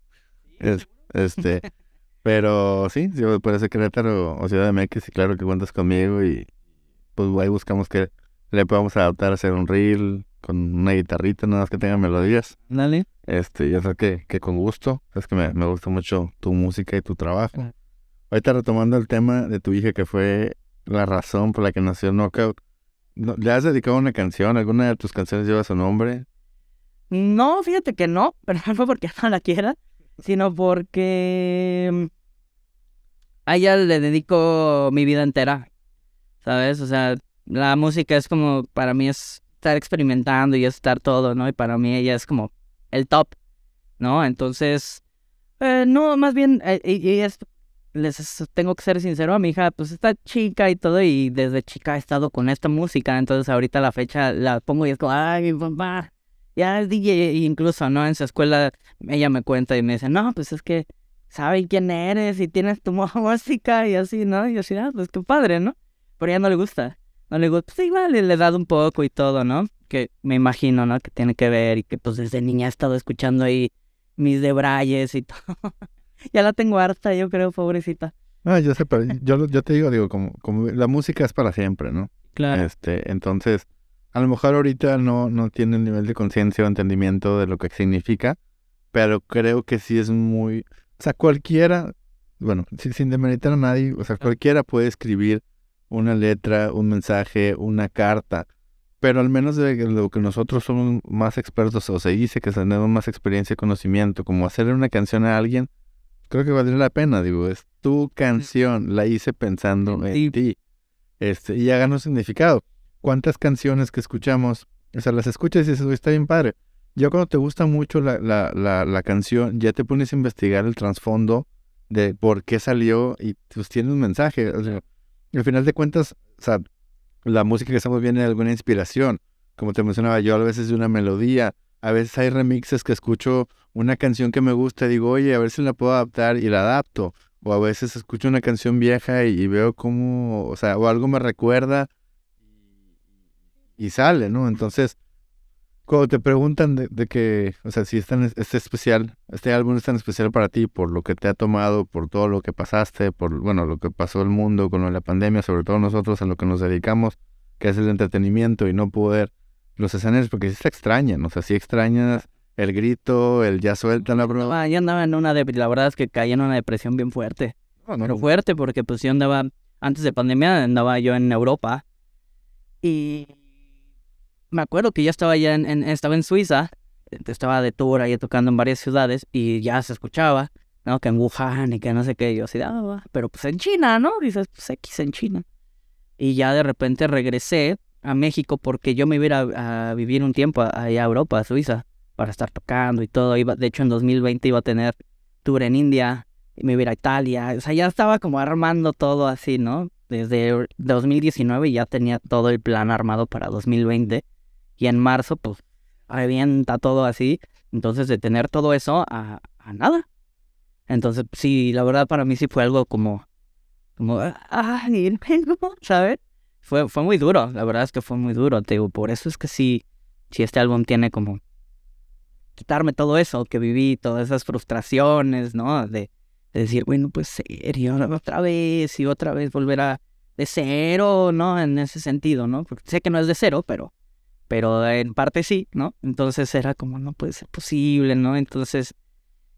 Es, este, pero sí, si puede ser Querétaro o Ciudad de MX, y claro que cuentas conmigo y pues ahí buscamos que le podamos adaptar a hacer un reel con una guitarrita, nada más que tenga melodías. Dale. Este, ya sé que, que con gusto, es que me, me gusta mucho tu música y tu trabajo. Ahorita retomando el tema de tu hija que fue la razón por la que nació Knockout. ¿Le has dedicado una canción? ¿Alguna de tus canciones lleva su nombre? No, fíjate que no, pero no fue porque no la quiera, sino porque mm, a ella le dedico mi vida entera, ¿sabes? O sea, la música es como, para mí es estar experimentando y estar todo, ¿no? Y para mí ella es como el top, ¿no? Entonces, eh, no, más bien, eh, ella es les tengo que ser sincero, a mi hija pues está chica y todo y desde chica ha estado con esta música, entonces ahorita la fecha la pongo y es como, ay, papá, ya es DJ, incluso, ¿no? En su escuela ella me cuenta y me dice, no, pues es que saben quién eres y tienes tu música y así, ¿no? Y yo así, ah, pues qué padre, ¿no? Pero ella no le gusta, no le gusta, pues igual le he dado un poco y todo, ¿no? Que me imagino, ¿no? Que tiene que ver y que pues desde niña he estado escuchando ahí mis debrayes y todo ya la tengo harta, yo creo, pobrecita. Ah, yo sé, pero yo, yo te digo, digo, como, como la música es para siempre, ¿no? Claro. Este, entonces, a lo mejor ahorita no, no tiene el nivel de conciencia o entendimiento de lo que significa, pero creo que sí es muy... O sea, cualquiera, bueno, sin, sin demeritar a nadie, o sea, cualquiera puede escribir una letra, un mensaje, una carta, pero al menos de lo que nosotros somos más expertos, o se dice que tenemos más experiencia y conocimiento, como hacerle una canción a alguien, creo que valdría la pena, digo, es tu canción, la hice pensando en ti, este, y haga un significado. ¿Cuántas canciones que escuchamos, o sea, las escuchas y dices, está bien padre, ya cuando te gusta mucho la, la, la, la canción, ya te pones a investigar el trasfondo de por qué salió y pues tiene un mensaje. O sea, al final de cuentas, o sea, la música que estamos viendo es alguna inspiración. Como te mencionaba yo, a veces de una melodía, a veces hay remixes que escucho una canción que me gusta y digo, oye, a ver si la puedo adaptar y la adapto. O a veces escucho una canción vieja y, y veo cómo, o sea, o algo me recuerda y sale, ¿no? Entonces, cuando te preguntan de, de que, o sea, si es tan, este especial, este álbum es tan especial para ti por lo que te ha tomado, por todo lo que pasaste, por, bueno, lo que pasó el mundo con la pandemia, sobre todo nosotros a lo que nos dedicamos, que es el entretenimiento y no poder los escenarios, porque sí se extrañan, o sea, sí extrañas el grito, el ya suelta la broma. Yo andaba en una depresión, la verdad es que caí en una depresión bien fuerte. No, no, Pero fuerte porque pues yo andaba, antes de pandemia andaba yo en Europa y me acuerdo que ya estaba ya en, estaba en Suiza, eh, estaba de tour ahí tocando en varias ciudades y ya se escuchaba, ¿no? Que en Wuhan y que no sé qué, yo así, ah, pero pues en China, ¿no? Dices, pues X en China. Y ya de repente regresé a México porque yo me iba a, ir a- a vivir un tiempo allá a Europa, a Suiza, para estar tocando y todo. Iba, de hecho, en 2020 iba a tener tour en India y me iba a ir a Italia. O sea, ya estaba como armando todo así, ¿no? Desde 2019 ya tenía todo el plan armado para 2020. Y en marzo, pues, revienta todo así. Entonces, de tener todo eso a, a nada. Entonces, sí, la verdad para mí sí fue algo como, como, ah, ¿no? ¿sabes? Fue, fue muy duro, la verdad es que fue muy duro, te digo, por eso es que sí, sí este álbum tiene como quitarme todo eso que viví, todas esas frustraciones, ¿no? De, de decir, bueno, pues serio, otra vez y otra vez volver a de cero, ¿no? En ese sentido, ¿no? Porque sé que no es de cero, pero, pero en parte sí, ¿no? Entonces era como, no puede ser posible, ¿no? Entonces,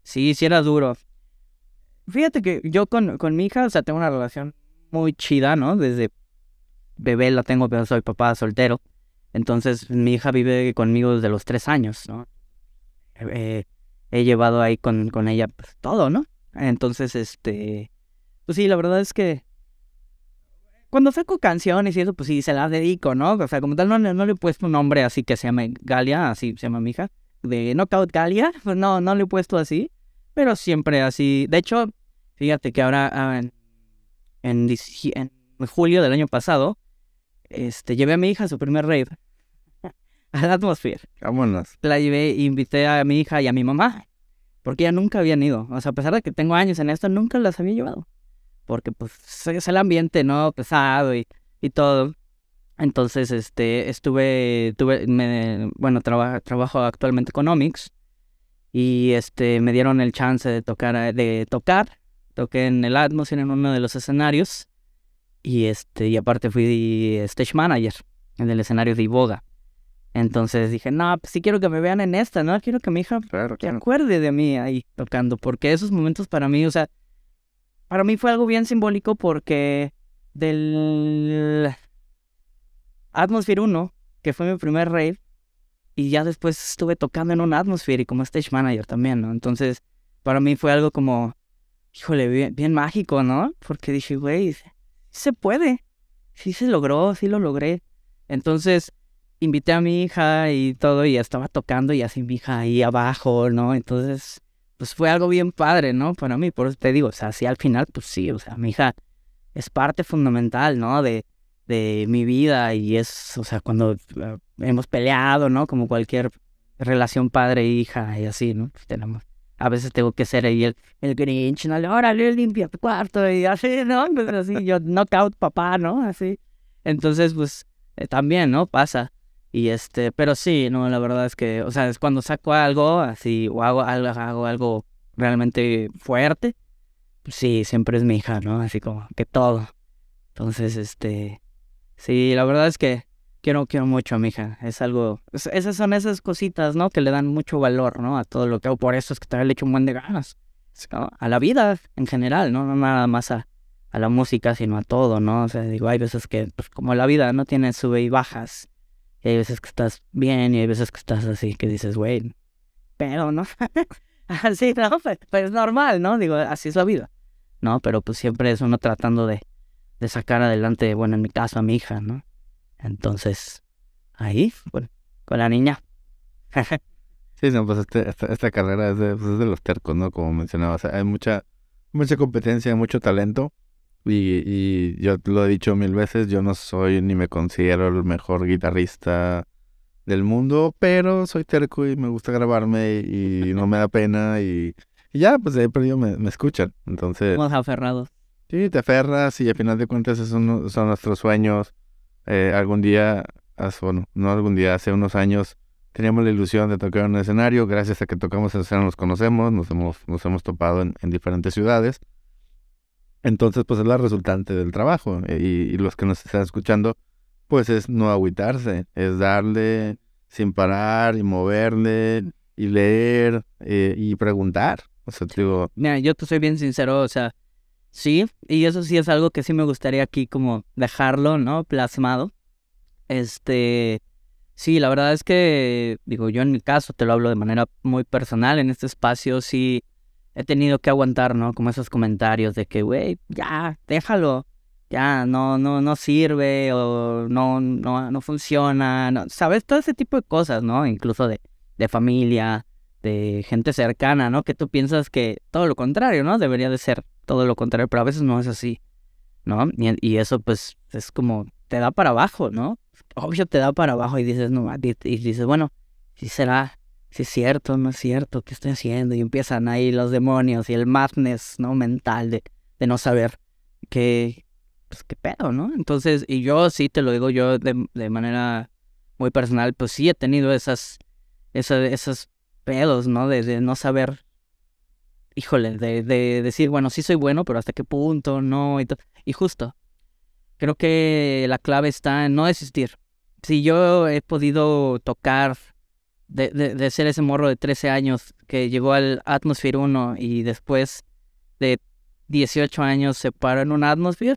sí, sí era duro. Fíjate que yo con, con mi hija, o sea, tengo una relación muy chida, ¿no? Desde bebé la tengo, pero soy papá soltero. Entonces, mi hija vive conmigo desde los tres años, ¿no? Eh, he llevado ahí con, con ella pues, todo, ¿no? Entonces, este, pues sí, la verdad es que cuando saco canciones y eso, pues sí, se las dedico, ¿no? O sea, como tal, no, le- no le he puesto un nombre así que se llame Galia, así se llama mi hija, de Knockout Galia, pues no, no le he puesto así, pero siempre así. De hecho, fíjate que ahora ah, en, en, dici- en julio del año pasado, este, llevé a mi hija a su primer rave, a la Atmosphere Vámonos. la llevé e invité a mi hija y a mi mamá, porque ya nunca habían ido. O sea, a pesar de que tengo años en esto, nunca las había llevado. Porque pues es el ambiente, ¿no? Pesado y, y todo. Entonces, este, estuve, tuve, me, bueno, traba- trabajo actualmente con Omics y este, me dieron el chance de tocar, de tocar. Toqué en el Atmosphere en uno de los escenarios y este, y aparte fui stage manager en el escenario de Iboga. Entonces dije, no, pues sí quiero que me vean en esta, ¿no? Quiero que mi hija Claro, se claro. acuerde de mí ahí tocando, porque esos momentos para mí, o sea, para mí fue algo bien simbólico porque del Atmosphere 1, que fue mi primer rave, y ya después estuve tocando en un Atmosphere y como stage manager también, ¿no? Entonces, para mí fue algo como, híjole, bien, bien mágico, ¿no? Porque dije, güey, se puede, sí se logró, sí lo logré. Entonces, invité a mi hija y todo, y estaba tocando y así mi hija ahí abajo, ¿no? Entonces, pues fue algo bien padre, ¿no? Para mí, por eso te digo, o sea, sí al final, pues sí, o sea, mi hija es parte fundamental, ¿no? De, de mi vida y es, o sea, cuando eh, hemos peleado, ¿no? Como cualquier relación padre-hija y así, ¿no? Pues tenemos, a veces tengo que ser ahí el, el Grinch, ¿no? Órale, limpia tu cuarto y así, ¿no? Pues así, yo, knockout papá, ¿no? Así. Entonces, pues, eh, también, ¿no? Pasa. Y este, pero sí, no, la verdad es que, o sea, es cuando saco algo así, o hago algo, hago algo realmente fuerte, pues sí, siempre es mi hija, ¿no? Así como que todo. Entonces, este, sí, la verdad es que quiero, quiero mucho a mi hija. Es algo, esas son esas cositas, ¿no? Que le dan mucho valor, ¿no? A todo lo que hago. Por eso es que también le echo un buen de ganas. A la vida en general, ¿no? No nada más a, a la música, sino a todo, ¿no? O sea, digo, hay veces que, pues como la vida no tiene sube y bajas. Y hay veces que estás bien y hay veces que estás así, que dices, güey, pero, ¿no? así, ¿no? Pues, pues, es normal, ¿no? Digo, así es la vida. ¿No? Pero pues siempre es uno tratando de, de sacar adelante, bueno, en mi caso, a mi hija, ¿no? Entonces, ahí, bueno, con la niña. sí, no, pues este, esta, carrera es de, pues, es de los tercos, ¿no? Como mencionaba, o sea, hay mucha, mucha competencia, mucho talento. Y, y yo lo he dicho mil veces, yo no soy ni me considero el mejor guitarrista del mundo, pero soy terco y me gusta grabarme y, no me da pena y, ya, pues de ahí perdido me, me escuchan. Entonces... Estamos aferrados. Sí, te aferras y al final de cuentas esos son, son nuestros sueños. Eh, algún día, bueno, no algún día, hace unos años teníamos la ilusión de tocar en un escenario. Gracias a que tocamos en escenario nos conocemos, nos hemos, nos hemos topado en, en diferentes ciudades. Entonces, pues es la resultante del trabajo. Eh, y, los que nos están escuchando, pues es no agüitarse, es darle sin parar y moverle y leer eh, y preguntar. O sea, digo... Mira, yo te soy bien sincero, o sea, sí, y eso sí es algo que sí me gustaría aquí como dejarlo, ¿no? Plasmado. Este, sí, la verdad es que, digo, yo en mi caso te lo hablo de manera muy personal, en este espacio sí he tenido que aguantar, ¿no? Como esos comentarios de que, güey, ya, déjalo, ya, no, no, no sirve o no, no, no funciona, no, ¿sabes? Todo ese tipo de cosas, ¿no? Incluso de, de familia, de gente cercana, ¿no? Que tú piensas que todo lo contrario, ¿no? Debería de ser todo lo contrario, pero a veces no es así, ¿no? Y, eso, pues, es como, te da para abajo, ¿no? Obvio te da para abajo y dices, no, y dices, bueno, si será, si es cierto, no es cierto, ¿qué estoy haciendo? Y empiezan ahí los demonios y el madness, ¿no? Mental de, de no saber qué, pues qué pedo, ¿no? Entonces, y yo sí te lo digo yo de, de manera muy personal, pues sí he tenido esas, esas, esos pedos, ¿no? De, de no saber, híjole, de, de, decir, bueno, sí soy bueno, pero hasta qué punto, no, y, y justo, creo que la clave está en no desistir. Si yo he podido tocar de, de, ser ese morro de 13 años que llegó al Atmosphere 1 y después de 18 años se paró en un Atmosphere,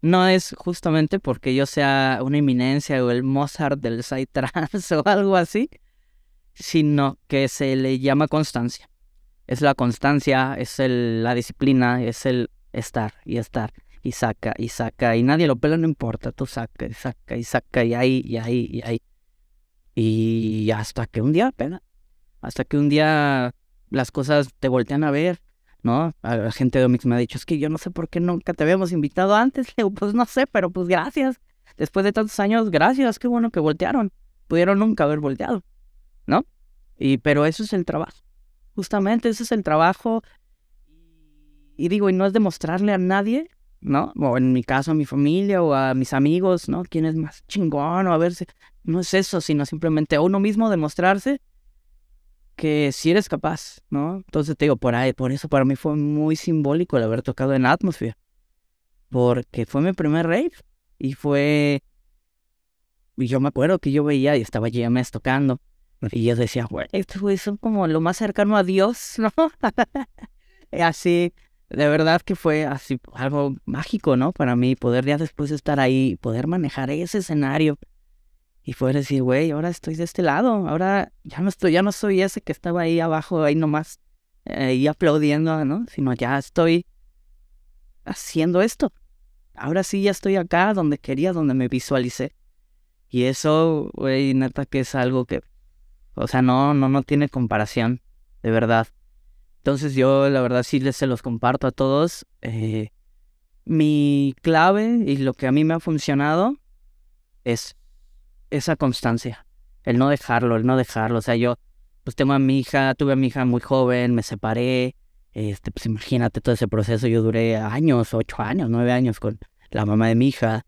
no es justamente porque yo sea una eminencia o el Mozart del Psytrance o algo así, sino que se le llama constancia. Es la constancia, es el, la disciplina, es el estar y estar y saca y saca y nadie lo pela, no importa, tú saca y saca y saca y ahí y ahí y ahí. Y hasta que un día, pena, hasta que un día las cosas te voltean a ver, ¿no? La gente de Omix me ha dicho, es que yo no sé por qué nunca te habíamos invitado antes. Le pues no sé, pero pues gracias. Después de tantos años, gracias, qué bueno que voltearon. Pudieron nunca haber volteado, ¿no? Y, pero eso es el trabajo. Justamente ese es el trabajo. Y digo, y no es demostrarle a nadie ¿no? O en mi caso a mi familia o a mis amigos, ¿no? ¿Quién es más chingón? O a ver si... No es eso, sino simplemente uno mismo demostrarse que si eres capaz, ¿no? Entonces te digo, por ahí, por eso para mí fue muy simbólico el haber tocado en Atmosphere. Porque fue mi primer rave. Y fue... Y yo me acuerdo que yo veía y estaba GMS tocando. Y yo decía, güey, estos güeyes son como lo más cercano a Dios, ¿no? Así, de verdad que fue así algo mágico, ¿no? Para mí, poder ya después de estar ahí, poder manejar ese escenario y poder decir, güey, ahora estoy de este lado, ahora ya no estoy, ya no soy ese que estaba ahí abajo, ahí nomás, eh, aplaudiendo, ¿no? Sino ya estoy haciendo esto. Ahora sí ya estoy acá donde quería, donde me visualicé. Y eso, güey, neta que es algo que, o sea, no, no, no tiene comparación, de verdad. Entonces yo la verdad sí les se los comparto a todos. Eh, mi clave y lo que a mí me ha funcionado es esa constancia, el no dejarlo, el no dejarlo. O sea, yo pues tengo a mi hija, tuve a mi hija muy joven, me separé. Este, pues imagínate todo ese proceso. Yo duré años, ocho años, nueve años con la mamá de mi hija.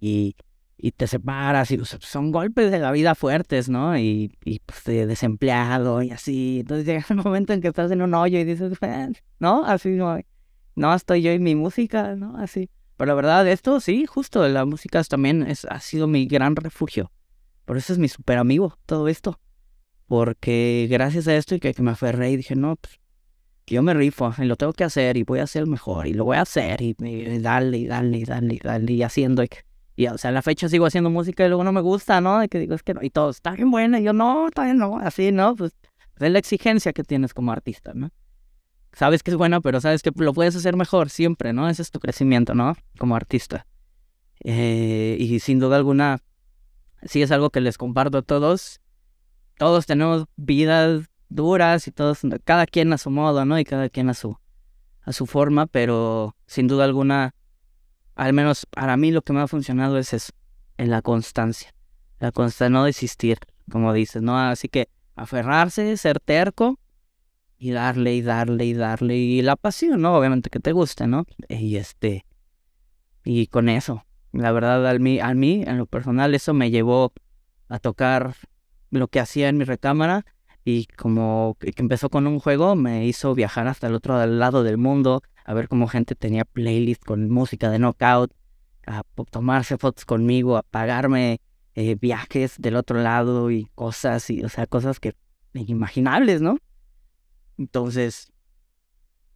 Y y te separas y son golpes de la vida fuertes, ¿no? Y, y pues desempleado y así. Entonces llega el momento en que estás en un hoyo y dices, no, así no estoy yo y mi música, ¿no? Así. Pero la verdad, esto sí, justo, la música también es, ha sido mi gran refugio. Por eso es mi super amigo, todo esto. Porque gracias a esto y que, que me aferré y dije, no, pues, yo me rifo y lo tengo que hacer y voy a hacer mejor y lo voy a hacer y, y darle y darle y darle y darle y haciendo. Y, y, o sea, a la fecha sigo haciendo música y luego no me gusta, ¿no? Y que digo, es que no. Y todo, está bien buena. Y yo, no, está bien, no. Así, ¿no? Pues es la exigencia que tienes como artista, ¿no? Sabes que es buena, pero sabes que lo puedes hacer mejor siempre, ¿no? Ese es tu crecimiento, ¿no? Como artista. Eh, y sin duda alguna, sí es algo que les comparto a todos. Todos tenemos vidas duras y todos, cada quien a su modo, ¿no? Y cada quien a su, a su forma, pero sin duda alguna, al menos para mí lo que me ha funcionado es eso, en la constancia, la constancia, no desistir, como dices, ¿no? Así que aferrarse, ser terco y darle y darle y darle y la pasión, ¿no? Obviamente que te guste, ¿no? Y este, y con eso, la verdad, a mí, a mí, en lo personal, eso me llevó a tocar lo que hacía en mi recámara y como que empezó con un juego, me hizo viajar hasta el otro lado del mundo, a ver cómo gente tenía playlists con música de knockout, a tomarse fotos conmigo, a pagarme eh, viajes del otro lado y cosas, y, o sea, cosas que inimaginables, ¿no? Entonces,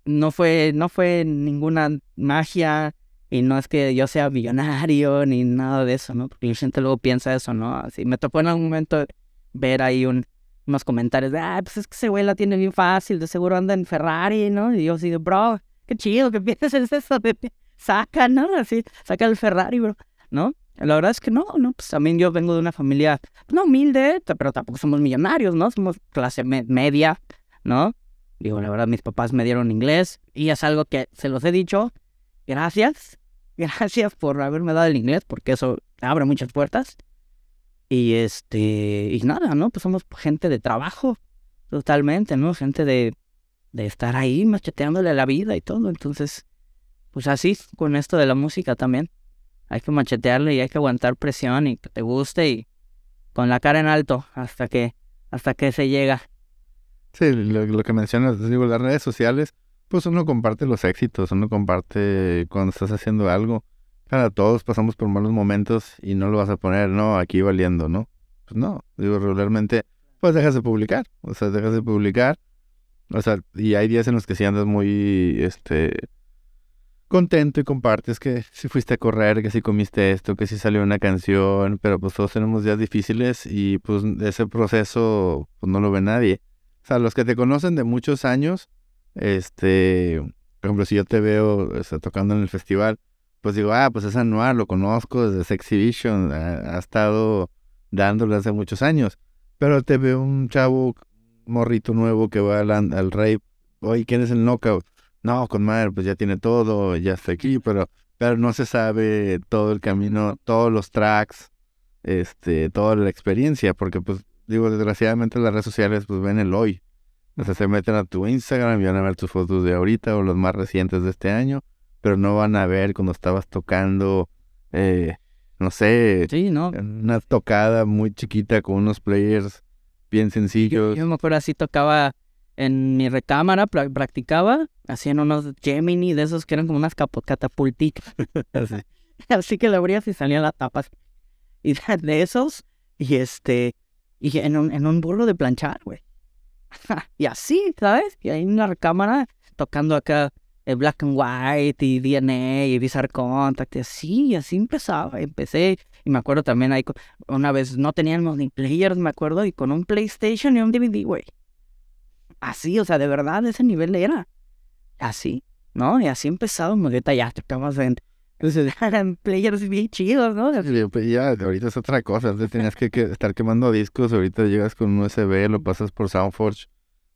no fue, no fue ninguna magia y no es que yo sea millonario ni nada de eso, ¿no? Porque la gente luego piensa eso, ¿no? Así me tocó en algún momento ver ahí un, unos comentarios de, ah, pues es que ese güey la tiene bien fácil, de seguro anda en Ferrari, ¿no? Y yo así de, bro, qué chido, ¿qué piensas es eso? De, saca, ¿no? Así, saca el Ferrari, bro, ¿no? La verdad es que no, ¿no? Pues también yo vengo de una familia, no humilde, pero tampoco somos millonarios, ¿no? Somos clase media, ¿no? Digo, la verdad, mis papás me dieron inglés y es algo que se los he dicho. Gracias, gracias por haberme dado el inglés, porque eso abre muchas puertas. Y este, y nada, ¿no? Pues somos gente de trabajo, totalmente, ¿no? Gente de, de estar ahí macheteándole la vida y todo. Entonces, pues así, con esto de la música también. Hay que machetearle y hay que aguantar presión y que te guste y con la cara en alto hasta que, hasta que se llega. Sí, lo, que mencionas, digo, las redes sociales, pues uno comparte los éxitos, uno comparte cuando estás haciendo algo Claro, todos pasamos por malos momentos y no lo vas a poner, no, aquí valiendo, ¿no? Pues no, digo, regularmente, pues dejas de publicar, o sea, dejas de publicar, o sea, y hay días en los que sí andas muy, este, contento y compartes que si fuiste a correr, que si comiste esto, que si salió una canción, pero pues todos tenemos días difíciles y pues ese proceso pues no lo ve nadie. O sea, los que te conocen de muchos años, este, por ejemplo, si yo te veo tocando en el festival, pues digo, ah, pues es anual, lo conozco desde Sex Exhibition, ha, estado dándole hace muchos años. Pero te veo un chavo morrito nuevo que va al, al rey, oye, ¿quién es el knockout? No, con madre, pues ya tiene todo, ya está aquí, pero, pero no se sabe todo el camino, todos los tracks, este, toda la experiencia, porque pues digo, desgraciadamente las redes sociales pues ven el hoy. O sea, se meten a tu Instagram y van a ver tus fotos de ahorita o los más recientes de este año pero no van a ver cuando estabas tocando, eh, no sé, sí, ¿no? una tocada muy chiquita con unos players bien sencillos. Yo, me acuerdo así tocaba en mi recámara, practicaba, hacían unos Gemini de esos que eran como unas catapultitas. así. así que lo abrías y salían las tapas. Y de esos, y este, y en un, en un burro de planchar, güey. y así, ¿sabes? Y en la recámara tocando acá el Black and White y DNA y Bizarre Contact y así, así empezaba. Empecé y me acuerdo también ahí, una vez no teníamos ni players, me acuerdo, y con un PlayStation y un DVD, güey. Así, o sea, de verdad, ese nivel era. Así, ¿no? Y así empezábamos, ahorita ya tocamos en... Entonces eran players bien chidos, ¿no? pues ya, ahorita es otra cosa, antes tenías que, que estar quemando discos, ahorita llegas con un USB, lo pasas por Soundforge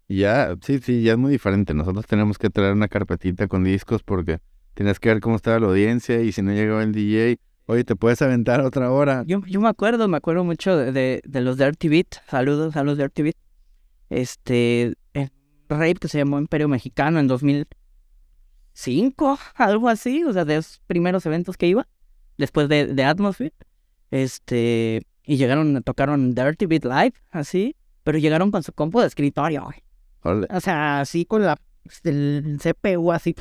ya, sí, sí, ya es muy diferente. Nosotros tenemos que traer una carpetita con discos porque tienes que ver cómo estaba la audiencia y si no llegaba el DJ, oye, te puedes aventar otra hora. Yo, yo me acuerdo, me acuerdo mucho de, de, los Dirty Beat. Saludos a los Dirty Beat. Este, el rave que se llamó Imperio Mexicano en 2005, algo así, o sea, de los primeros eventos que iba, después de, de Atmosphere. Este, y llegaron, tocaron Dirty Beat Live, así, pero llegaron con su compu de escritorio, güey. O sea, así con la el CPU, así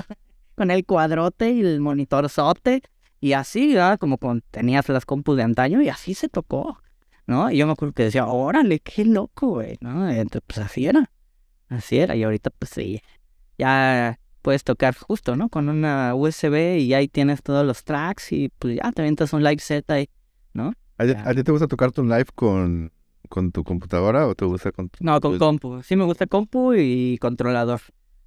con el cuadrote y el monitorzote Y así, ¿verdad? Como cuando tenías las compus de antaño y así se tocó, ¿no? Y yo me acuerdo que decía, órale, qué loco, güey, ¿no? Entonces, pues así era, así era. Y ahorita, pues sí, ya puedes tocar justo, ¿no? Con una USB y ahí tienes todos los tracks y pues ya te aventas un live set ahí, ¿no? ¿A, a ti te gusta tocar tu live con, con tu computadora o te gusta con tu... No, con pues, compu. Sí me gusta compu y controlador.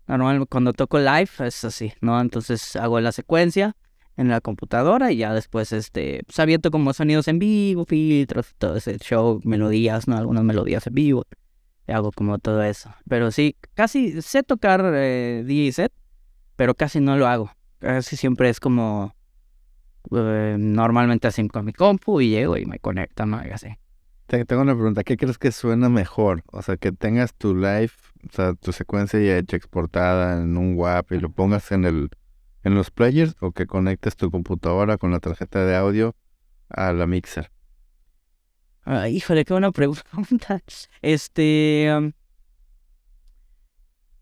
Normal, cuando toco live es así, ¿no? Entonces hago la secuencia en la computadora y ya después, este, pues aviento como sonidos en vivo, filtros, todo ese show, melodías, ¿no? Algunas melodías en vivo. Y hago como todo eso. Pero sí, casi sé tocar eh, DJ set, pero casi no lo hago. Casi siempre es como eh, normalmente así con mi compu y llego y me conecto, ¿no? Y así. te- Tengo una pregunta, ¿qué crees que suena mejor? O sea, que tengas tu live, o sea, tu secuencia ya hecha exportada en un WAP y lo pongas en el en los players o que conectes tu computadora con la tarjeta de audio a la mixer. Ah, híjole, qué buena pregunta. Este.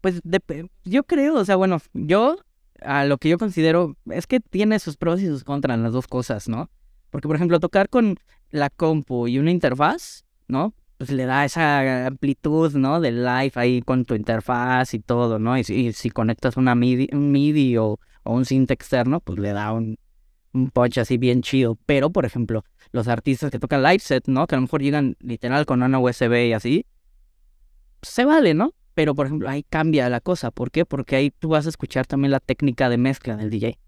Pues dep- yo creo, o sea, bueno, yo a lo que yo considero es que tiene sus pros y sus contras las dos cosas, ¿no? Porque, por ejemplo, tocar con la compu y una interfaz, ¿no? Pues le da esa amplitud, ¿no? Del live ahí con tu interfaz y todo, ¿no? Y si, y si conectas una MIDI, un MIDI o, o un synth externo, pues le da un, un punch así bien chido. Pero, por ejemplo, los artistas que tocan live set, ¿no? Que a lo mejor llegan literal con una USB y así, se vale, ¿no? Pero, por ejemplo, ahí cambia la cosa. ¿Por qué? Porque ahí tú vas a escuchar también la técnica de mezcla del DJ,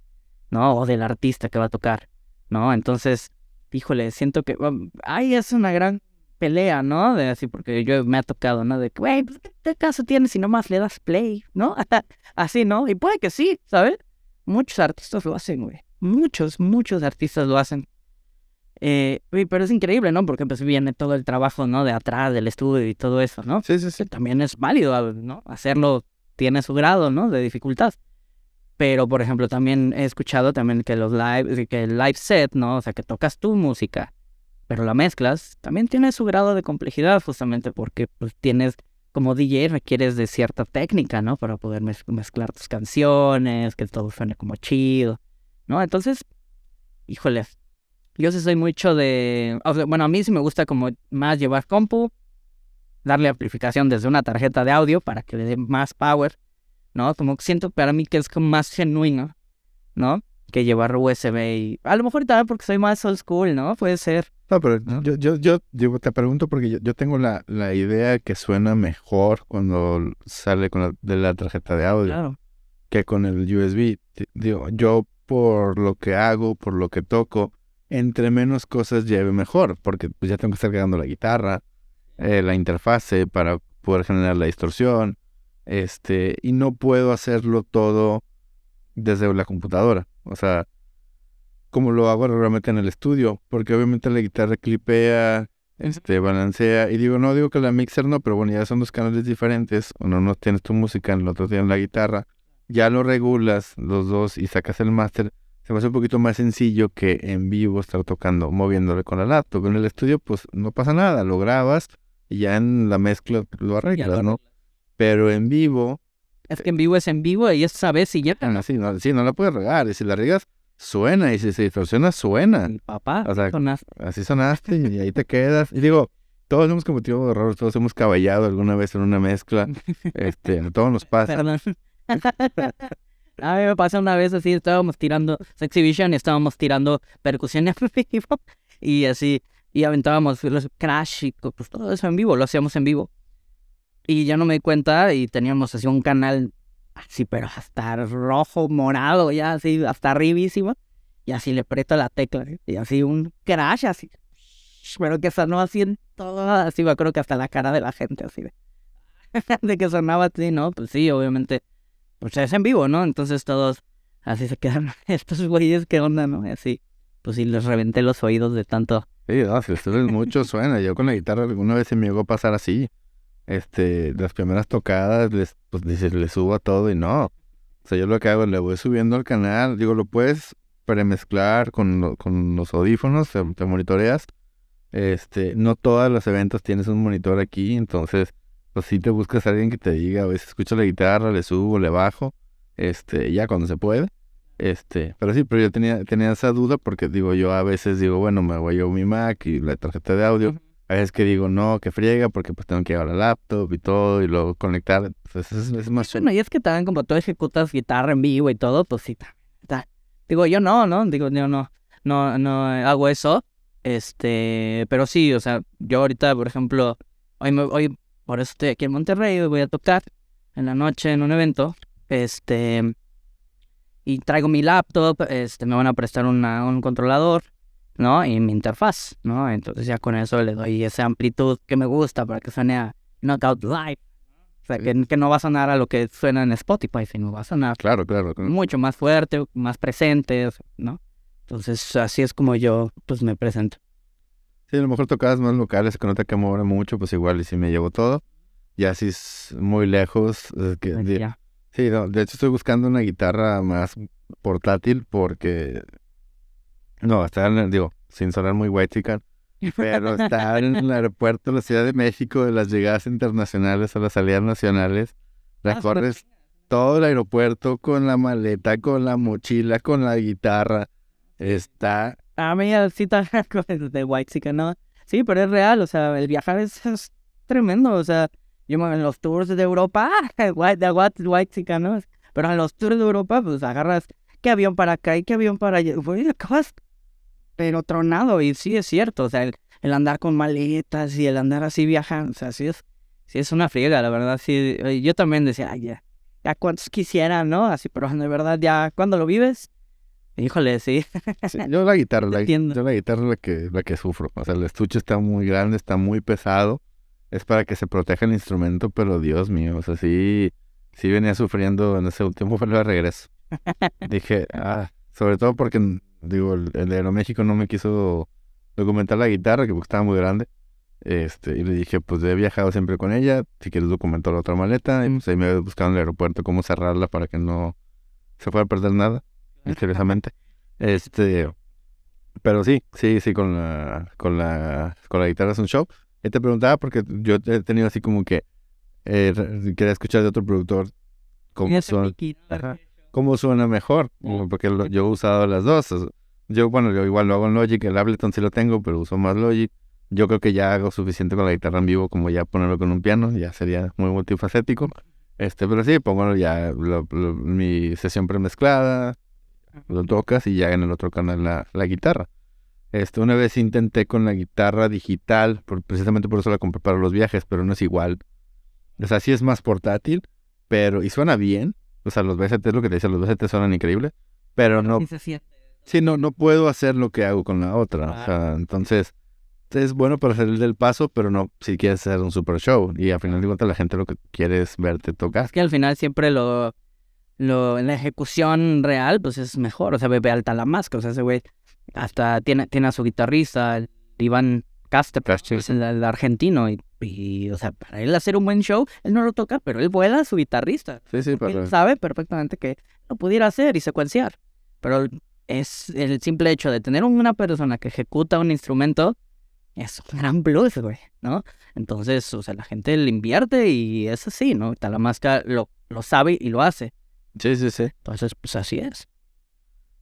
¿no? O del artista que va a tocar, ¿no? Entonces, híjole, siento que um, ahí es una gran pelea, ¿no? De así, porque yo me ha tocado, ¿no? De que, güey, pues, ¿qué, caso tiene si nomás le das play, ¿no? así, ¿no? Y puede que sí, ¿sabes? Muchos artistas lo hacen, güey. Muchos, muchos artistas lo hacen. Eh, pero es increíble, ¿no? Porque pues viene todo el trabajo, ¿no? De atrás del estudio y todo eso, ¿no? Sí, sí, sí. que también es válido, ¿no? Hacerlo tiene su grado, ¿no? De dificultad. Pero, por ejemplo, también he escuchado también que los live, que el live set, ¿no? O sea, que tocas tu música, pero la mezclas, también tiene su grado de complejidad, justamente porque pues tienes, como DJ, requieres de cierta técnica, ¿no? Para poder mez- mezclar tus canciones, que todo suene como chido, ¿no? Entonces, híjole, yo sí soy mucho de, bueno, a mí sí me gusta como más llevar compu, darle amplificación desde una tarjeta de audio para que le dé más power, ¿no? Como que siento para mí que es como más genuino, ¿no? Que llevar USB y a lo mejor también porque soy más old school, ¿no? Puede ser. No, pero ¿no? yo, yo, yo, te pregunto porque yo, yo tengo la, la idea que suena mejor cuando sale con la, de la tarjeta de audio Claro. que con el USB. Di- Digo, yo por lo que hago, por lo que toco, entre menos cosas lleve mejor, porque pues ya tengo que estar cargando la guitarra, eh, la interfase para poder generar la distorsión, este, y no puedo hacerlo todo desde la computadora. O sea, como lo hago realmente en el estudio, porque obviamente la guitarra clipea, este, balancea, y digo, no digo que la mixer no, pero bueno, ya son dos canales diferentes, uno no tienes tu música, en el otro tienes la guitarra, ya lo regulas los dos y sacas el máster, se me hace un poquito más sencillo que en vivo estar tocando, moviéndole con la laptop. En el estudio, pues no pasa nada, lo grabas y ya en la mezcla lo Ya arreglas, lo ¿no? arreglas. Pero en vivo, Es que en vivo es en vivo y esa vez si ya así, no, sí, no la puedes regar, y si la riegas, suena, y si se distorsiona, suena. papá O sea, sonaste. Así sonaste y ahí te quedas. Y digo, todos hemos cometido errores, todos hemos caballado alguna vez en una mezcla. Este, a todos nos pasa. Perdón. A mí me pasó una vez así, estábamos tirando y estábamos tirando percusión en vivo y así, y aventábamos los crash y pues todo eso en vivo, lo hacíamos en vivo. Y ya no me di cuenta y teníamos así un canal así, pero hasta rojo, morado, ya así, hasta arribísimo. Y así le aprieto la tecla y así un crash así. Pero que sonó así en todo, así me acuerdo que hasta la cara de la gente así de, de que sonaba así, ¿no? Pues sí, obviamente pues es en vivo, ¿no? Entonces todos así se quedaron, estos güeyes, ¿qué onda, no? Así, pues sí, les reventé los oídos de tanto. Sí, no, si estudias mucho suena. Yo con la guitarra alguna vez se me llegó a pasar así. Este, las primeras tocadas, les, pues dices, le subo a todo y no. O sea, yo lo que hago, le voy subiendo al canal. Digo, lo puedes premezclar con, lo- con los audífonos, te, te monitoreas. Este, no todos los eventos tienes un monitor aquí, entonces, pues sí te buscas a alguien que te diga, a veces escucho la guitarra, le subo, le bajo, este, ya cuando se puede. Este, pero sí, pero yo tenía, tenía esa duda porque digo, yo a veces digo, bueno, me voy a mi Mac y la tarjeta de audio. A veces que digo, no, que friega, porque pues tengo que llevar la laptop y todo, y luego conectar. Entonces es, es más... Bueno, y es que también como tú ejecutas guitarra en vivo y todo, pues sí, ta- digo, yo no, ¿no? Digo, yo no, no, no hago eso. Este, pero sí, o sea, yo ahorita, por ejemplo, hoy, me, hoy por eso estoy aquí en Monterrey, voy a tocar en la noche en un evento, este, y traigo mi laptop, este, me van a prestar una, un controlador, ¿no? Y mi interfaz, ¿no? Entonces ya con eso le doy esa amplitud que me gusta para que suene a Knockout Live. O sea, que, que no va a sonar a lo que suena en Spotify, sino va a sonar Claro, claro. claro. mucho más fuerte, más presente, ¿no? Entonces así es como yo, pues, me presento. Sí, a lo mejor tocadas más locales que no te que mover mucho, pues igual y si me llevo todo. Ya si es muy lejos, es que, Pues, ya. sí, no, de hecho estoy buscando una guitarra más portátil porque, no, está digo, sin sonar muy white chican, pero está en el aeropuerto de la Ciudad de México, de las llegadas internacionales o las salidas nacionales, Ah, recorres todo el aeropuerto con la maleta, con la mochila, con la guitarra, está A mí sí está de White Chicken, ¿no? Sí, pero es real, o sea, el viajar es, es tremendo, o sea, yo en los tours de Europa, ah, de White, white Chicken, ¿no? Pero en los tours de Europa, pues agarras qué avión para acá y qué avión para allá, güey, acabas pero tronado, y sí es cierto, o sea, el, andar con maletas y el andar así viajando, o sea, sí es, sí es una friega, la verdad, sí, eh, yo también decía, ay, ya, ya cuántos quisieran, ¿no? Así, pero de verdad, ya, cuando lo vives, híjole, sí. Sí, yo la guitarra, la, yo la guitarra es la que, la que sufro. O sea, el estuche está muy grande, está muy pesado. Es para que se proteja el instrumento, pero Dios mío, o sea, sí, sí venía sufriendo en ese último vuelo de regreso. Dije, ah, sobre todo porque, digo, el, el de Aeroméxico no me quiso documentar la guitarra, que estaba muy grande. Este, y le dije, pues he viajado siempre con ella, si quieres documento la otra maleta, y pues ahí me buscando en el aeropuerto cómo cerrarla para que no se fuera a perder nada, misteriosamente. Este, pero sí, sí, sí, con la, con la, con la guitarra es un show. Y te preguntaba porque yo he tenido así como que eh, quería escuchar de otro productor cómo, suena. Ajá. cómo suena mejor, porque lo- yo he usado las dos. Yo, bueno, yo igual lo hago en Logic, el Ableton sí lo tengo, pero uso más Logic. Yo creo que ya hago suficiente con la guitarra en vivo como ya ponerlo con un piano, ya sería muy multifacético. Este, pero sí, pongo ya lo- lo- mi sesión premezclada, lo tocas y ya en el otro canal la, la guitarra. Este, una vez intenté con la guitarra digital, por- precisamente por eso la compré para los viajes, pero no es igual. O sea, sí es más portátil, pero, y suena bien. O sea, los VST es lo que te decía, los VST suenan increíble, pero no, sí, no, no puedo hacer lo que hago con la otra. O sea, entonces, es bueno para salir del paso, pero no si quieres hacer un super show. Y al final de cuentas la gente lo que quiere es verte tocar. Es que al final siempre lo, lo, en la ejecución real, pues es mejor. O sea, bebe alta la máscara. O sea, ese güey hasta tiene, tiene a su guitarrista, el Iván Caster, Castro, es el, el argentino. Y, y, o sea, para él hacer un buen show, él no lo toca, pero él vuela a su guitarrista. Sí, sí, para... Él sabe perfectamente que lo pudiera hacer y secuenciar. Pero es el simple hecho de tener una persona que ejecuta un instrumento, es un gran plus, güey, ¿no? Entonces, o sea, la gente le invierte y es así, ¿no? Talamasca lo, lo sabe y lo hace. Sí, sí, sí. Entonces, pues así es.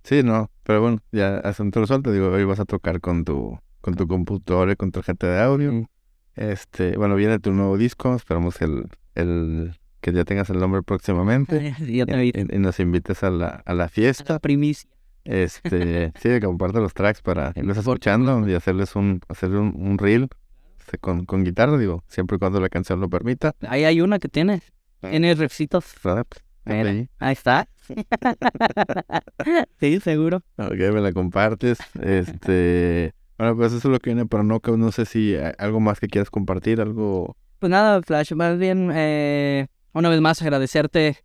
Sí, no, pero bueno, ya asunto resuelto. Digo, hoy vas a tocar con tu, con tu computadora y con tu tarjeta de audio. Mm. Este, bueno, viene tu nuevo disco. Esperamos el, el que ya tengas el nombre próximamente. Yo te Y, y nos invites a la, a la fiesta. la primicia. Este, sí, que comparte los tracks para irlos escuchando y hacerles un, hacerle un, un reel este, con, con guitarra, digo, siempre y cuando la canción lo permita. Ahí hay una que tiene. Tiene refritos. Ahí. Está. sí, seguro. Ok, me la compartes. Este, bueno, pues eso es lo que viene para no, no sé si hay algo más que quieras compartir, algo. Pues nada, Flash, más bien, eh, una vez más agradecerte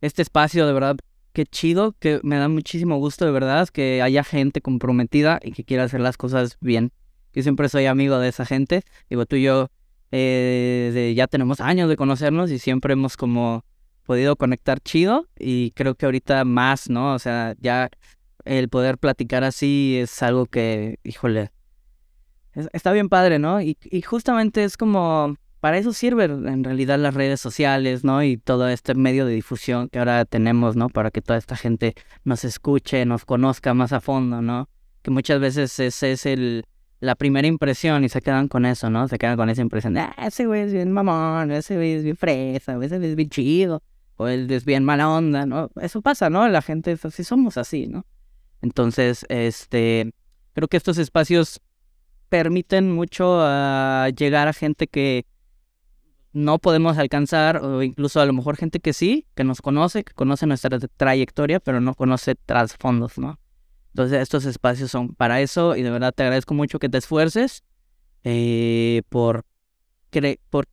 este espacio, de verdad, qué chido, que me da muchísimo gusto, de verdad, que haya gente comprometida y que quiera hacer las cosas bien. Yo siempre soy amigo de esa gente. Digo, tú y yo eh, de- ya tenemos años de conocernos y siempre hemos como podido conectar chido y creo que ahorita más, ¿no? O sea, ya el poder platicar así es algo que, híjole, es- está bien padre, ¿no? Y, y justamente es como para eso sirven en realidad las redes sociales, ¿no? Y todo este medio de difusión que ahora tenemos, ¿no? Para que toda esta gente nos escuche, nos conozca más a fondo, ¿no? Que muchas veces ese es el, la primera impresión y se quedan con eso, ¿no? Se quedan con esa impresión de, ah, ese güey es bien mamón, ese güey es bien fresa, ese güey es bien chido, o es bien mala onda, ¿no? Eso pasa, ¿no? La gente es así, somos así, ¿no? Entonces, este, creo que estos espacios permiten mucho a llegar a gente que no podemos alcanzar, o incluso a lo mejor gente que sí, que nos conoce, que conoce nuestra trayectoria, pero no conoce trasfondos, ¿no? Entonces estos espacios son para eso y de verdad te agradezco mucho que te esfuerces eh, por, por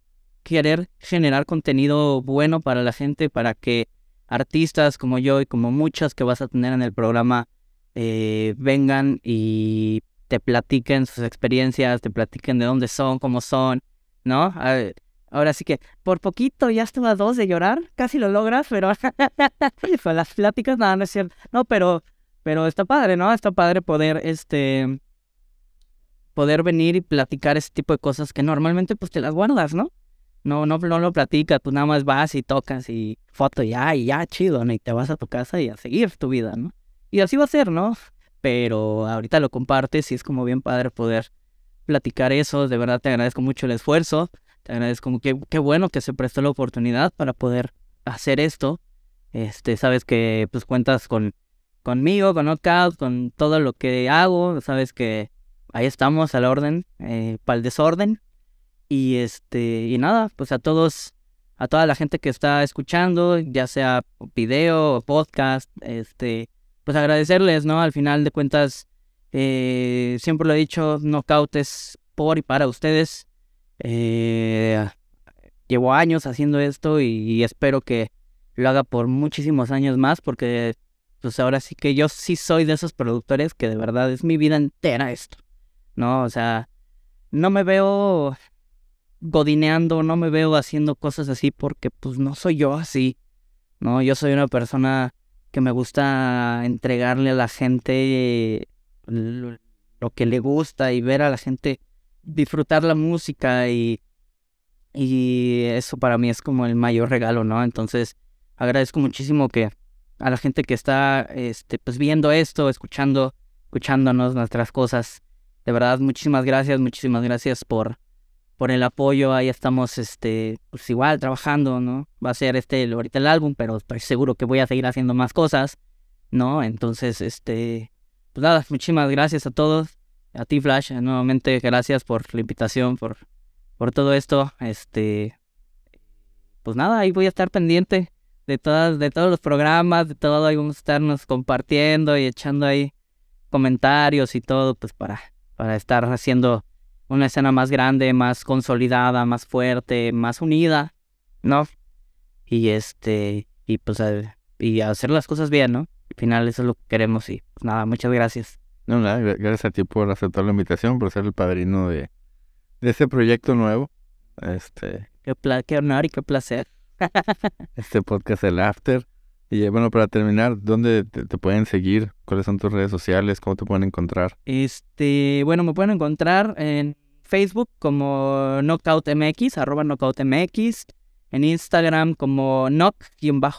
querer generar contenido bueno para la gente, para que artistas como yo y como muchos que vas a tener en el programa eh, vengan y te platiquen sus experiencias, te platiquen de dónde son, cómo son, ¿no? Ahora sí que por poquito ya estuve a dos de llorar, casi lo logras, pero las pláticas, nada, no es cierto. No, pero, pero está padre, ¿no? Está padre poder, este, poder venir y platicar ese tipo de cosas que normalmente pues te las guardas, ¿no? No, no, no lo platicas, pues nada más vas y tocas y foto ya, y ya, chido, ¿no? Y te vas a tu casa y a seguir tu vida, ¿no? Y así va a ser, ¿no? Pero ahorita lo compartes y es como bien padre poder platicar eso. De verdad te agradezco mucho el esfuerzo. Te agradezco, qué, qué bueno que se prestó la oportunidad para poder hacer esto. Este, sabes que pues cuentas con conmigo, con Knockout, con todo lo que hago. Sabes que ahí estamos a la orden, eh, para el desorden. Y este, y nada, pues a todos, a toda la gente que está escuchando, ya sea video o podcast, este, pues agradecerles, ¿no? Al final de cuentas, eh, siempre lo he dicho, Knockout es por y para ustedes. Eh, llevo años haciendo esto y, espero que lo haga por muchísimos años más porque pues ahora sí que yo sí soy de esos productores que de verdad es mi vida entera esto, ¿no? O sea, no me veo godineando, no me veo haciendo cosas así porque pues no soy yo así, ¿no? Yo soy una persona que me gusta entregarle a la gente lo que le gusta y ver a la gente disfrutar la música y, y eso para mí es como el mayor regalo, ¿no? Entonces agradezco muchísimo que a la gente que está este, pues viendo esto, escuchando, escuchándonos nuestras cosas. De verdad, muchísimas gracias, muchísimas gracias por, por el apoyo. Ahí estamos, este, pues igual trabajando, ¿no? Va a ser este ahorita el álbum, pero estoy seguro que voy a seguir haciendo más cosas, ¿no? Entonces, este, pues nada, muchísimas gracias a todos a ti, Flash, nuevamente gracias por la invitación, por, por todo esto. Este, pues nada, ahí voy a estar pendiente de todas, de todos los programas, de todo, ahí vamos a estarnos compartiendo y echando ahí comentarios y todo, pues para, para estar haciendo una escena más grande, más consolidada, más fuerte, más unida, ¿no? Y este, y pues y hacer las cosas bien, ¿no? Al final eso es lo que queremos y pues nada, muchas gracias. No, nada, gracias a ti por aceptar la invitación, por ser el padrino de, de este proyecto nuevo. Este. Qué, qué honor y qué placer. este podcast, el After. Y eh, bueno, para terminar, ¿dónde te, pueden seguir? ¿Cuáles son tus redes sociales? ¿Cómo te pueden encontrar? Este, bueno, me pueden encontrar en Facebook como KnockoutMX, arroba KnockoutMX. En Instagram como knock-out-mx.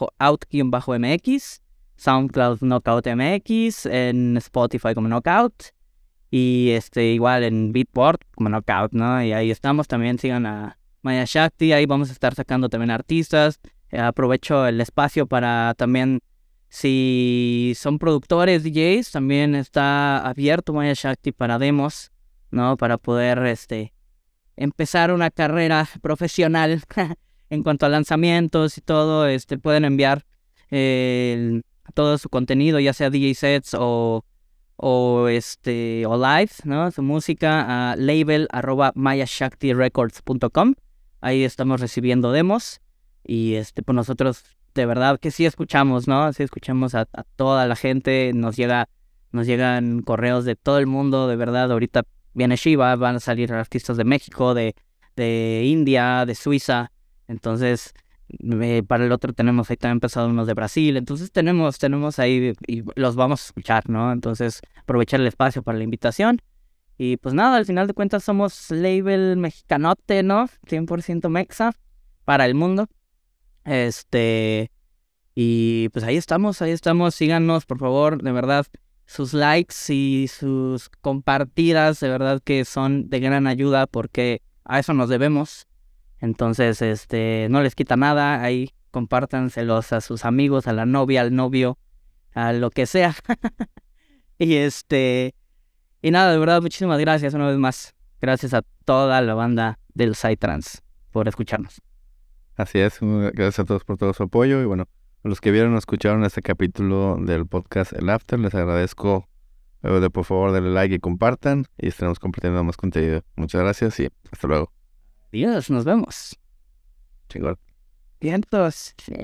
SoundCloud Knockout MX, en Spotify como Knockout y este igual en Beatport como Knockout, ¿no? Y ahí estamos, también sigan a Maya Shakti, ahí vamos a estar sacando también artistas. Eh, aprovecho el espacio para también si son productores, DJs, también está abierto Maya Shakti para demos, ¿no? Para poder este empezar una carrera profesional en cuanto a lanzamientos y todo, este pueden enviar el todo su contenido, ya sea DJ sets o, o, este, o live, ¿no? Su música a label arroba mayashaktirecords.com. Ahí estamos recibiendo demos y este, pues nosotros de verdad que sí escuchamos, ¿no? Sí escuchamos a, toda la gente, nos llega, nos llegan correos de todo el mundo, de verdad, ahorita viene Shiva, van a salir artistas de México, de, de India, de Suiza, entonces eh, para el otro tenemos ahí también empezado unos de Brasil, entonces tenemos, tenemos ahí y los vamos a escuchar, ¿no? Entonces aprovechar el espacio para la invitación Y pues nada, al final de cuentas somos label mexicanote, ¿no? 100% mexa para el mundo. Este, y pues ahí estamos, ahí estamos. Síganos, por favor, de verdad. Sus likes y sus compartidas, de verdad que son de gran ayuda porque a eso nos debemos. Entonces, este, no les quita nada. Ahí compártanselos a sus amigos, a la novia, al novio, a lo que sea. y este, y nada, de verdad, muchísimas gracias una vez más. Gracias a toda la banda del Psytrance por escucharnos. Así es, gracias a todos por todo su apoyo y bueno, a los que vieron o escucharon este capítulo del podcast El After, les agradezco de por favor darle like y compartan y estaremos compartiendo más contenido. Muchas gracias y hasta luego. Adiós, nos vemos. Chingón. Vientos. Sí.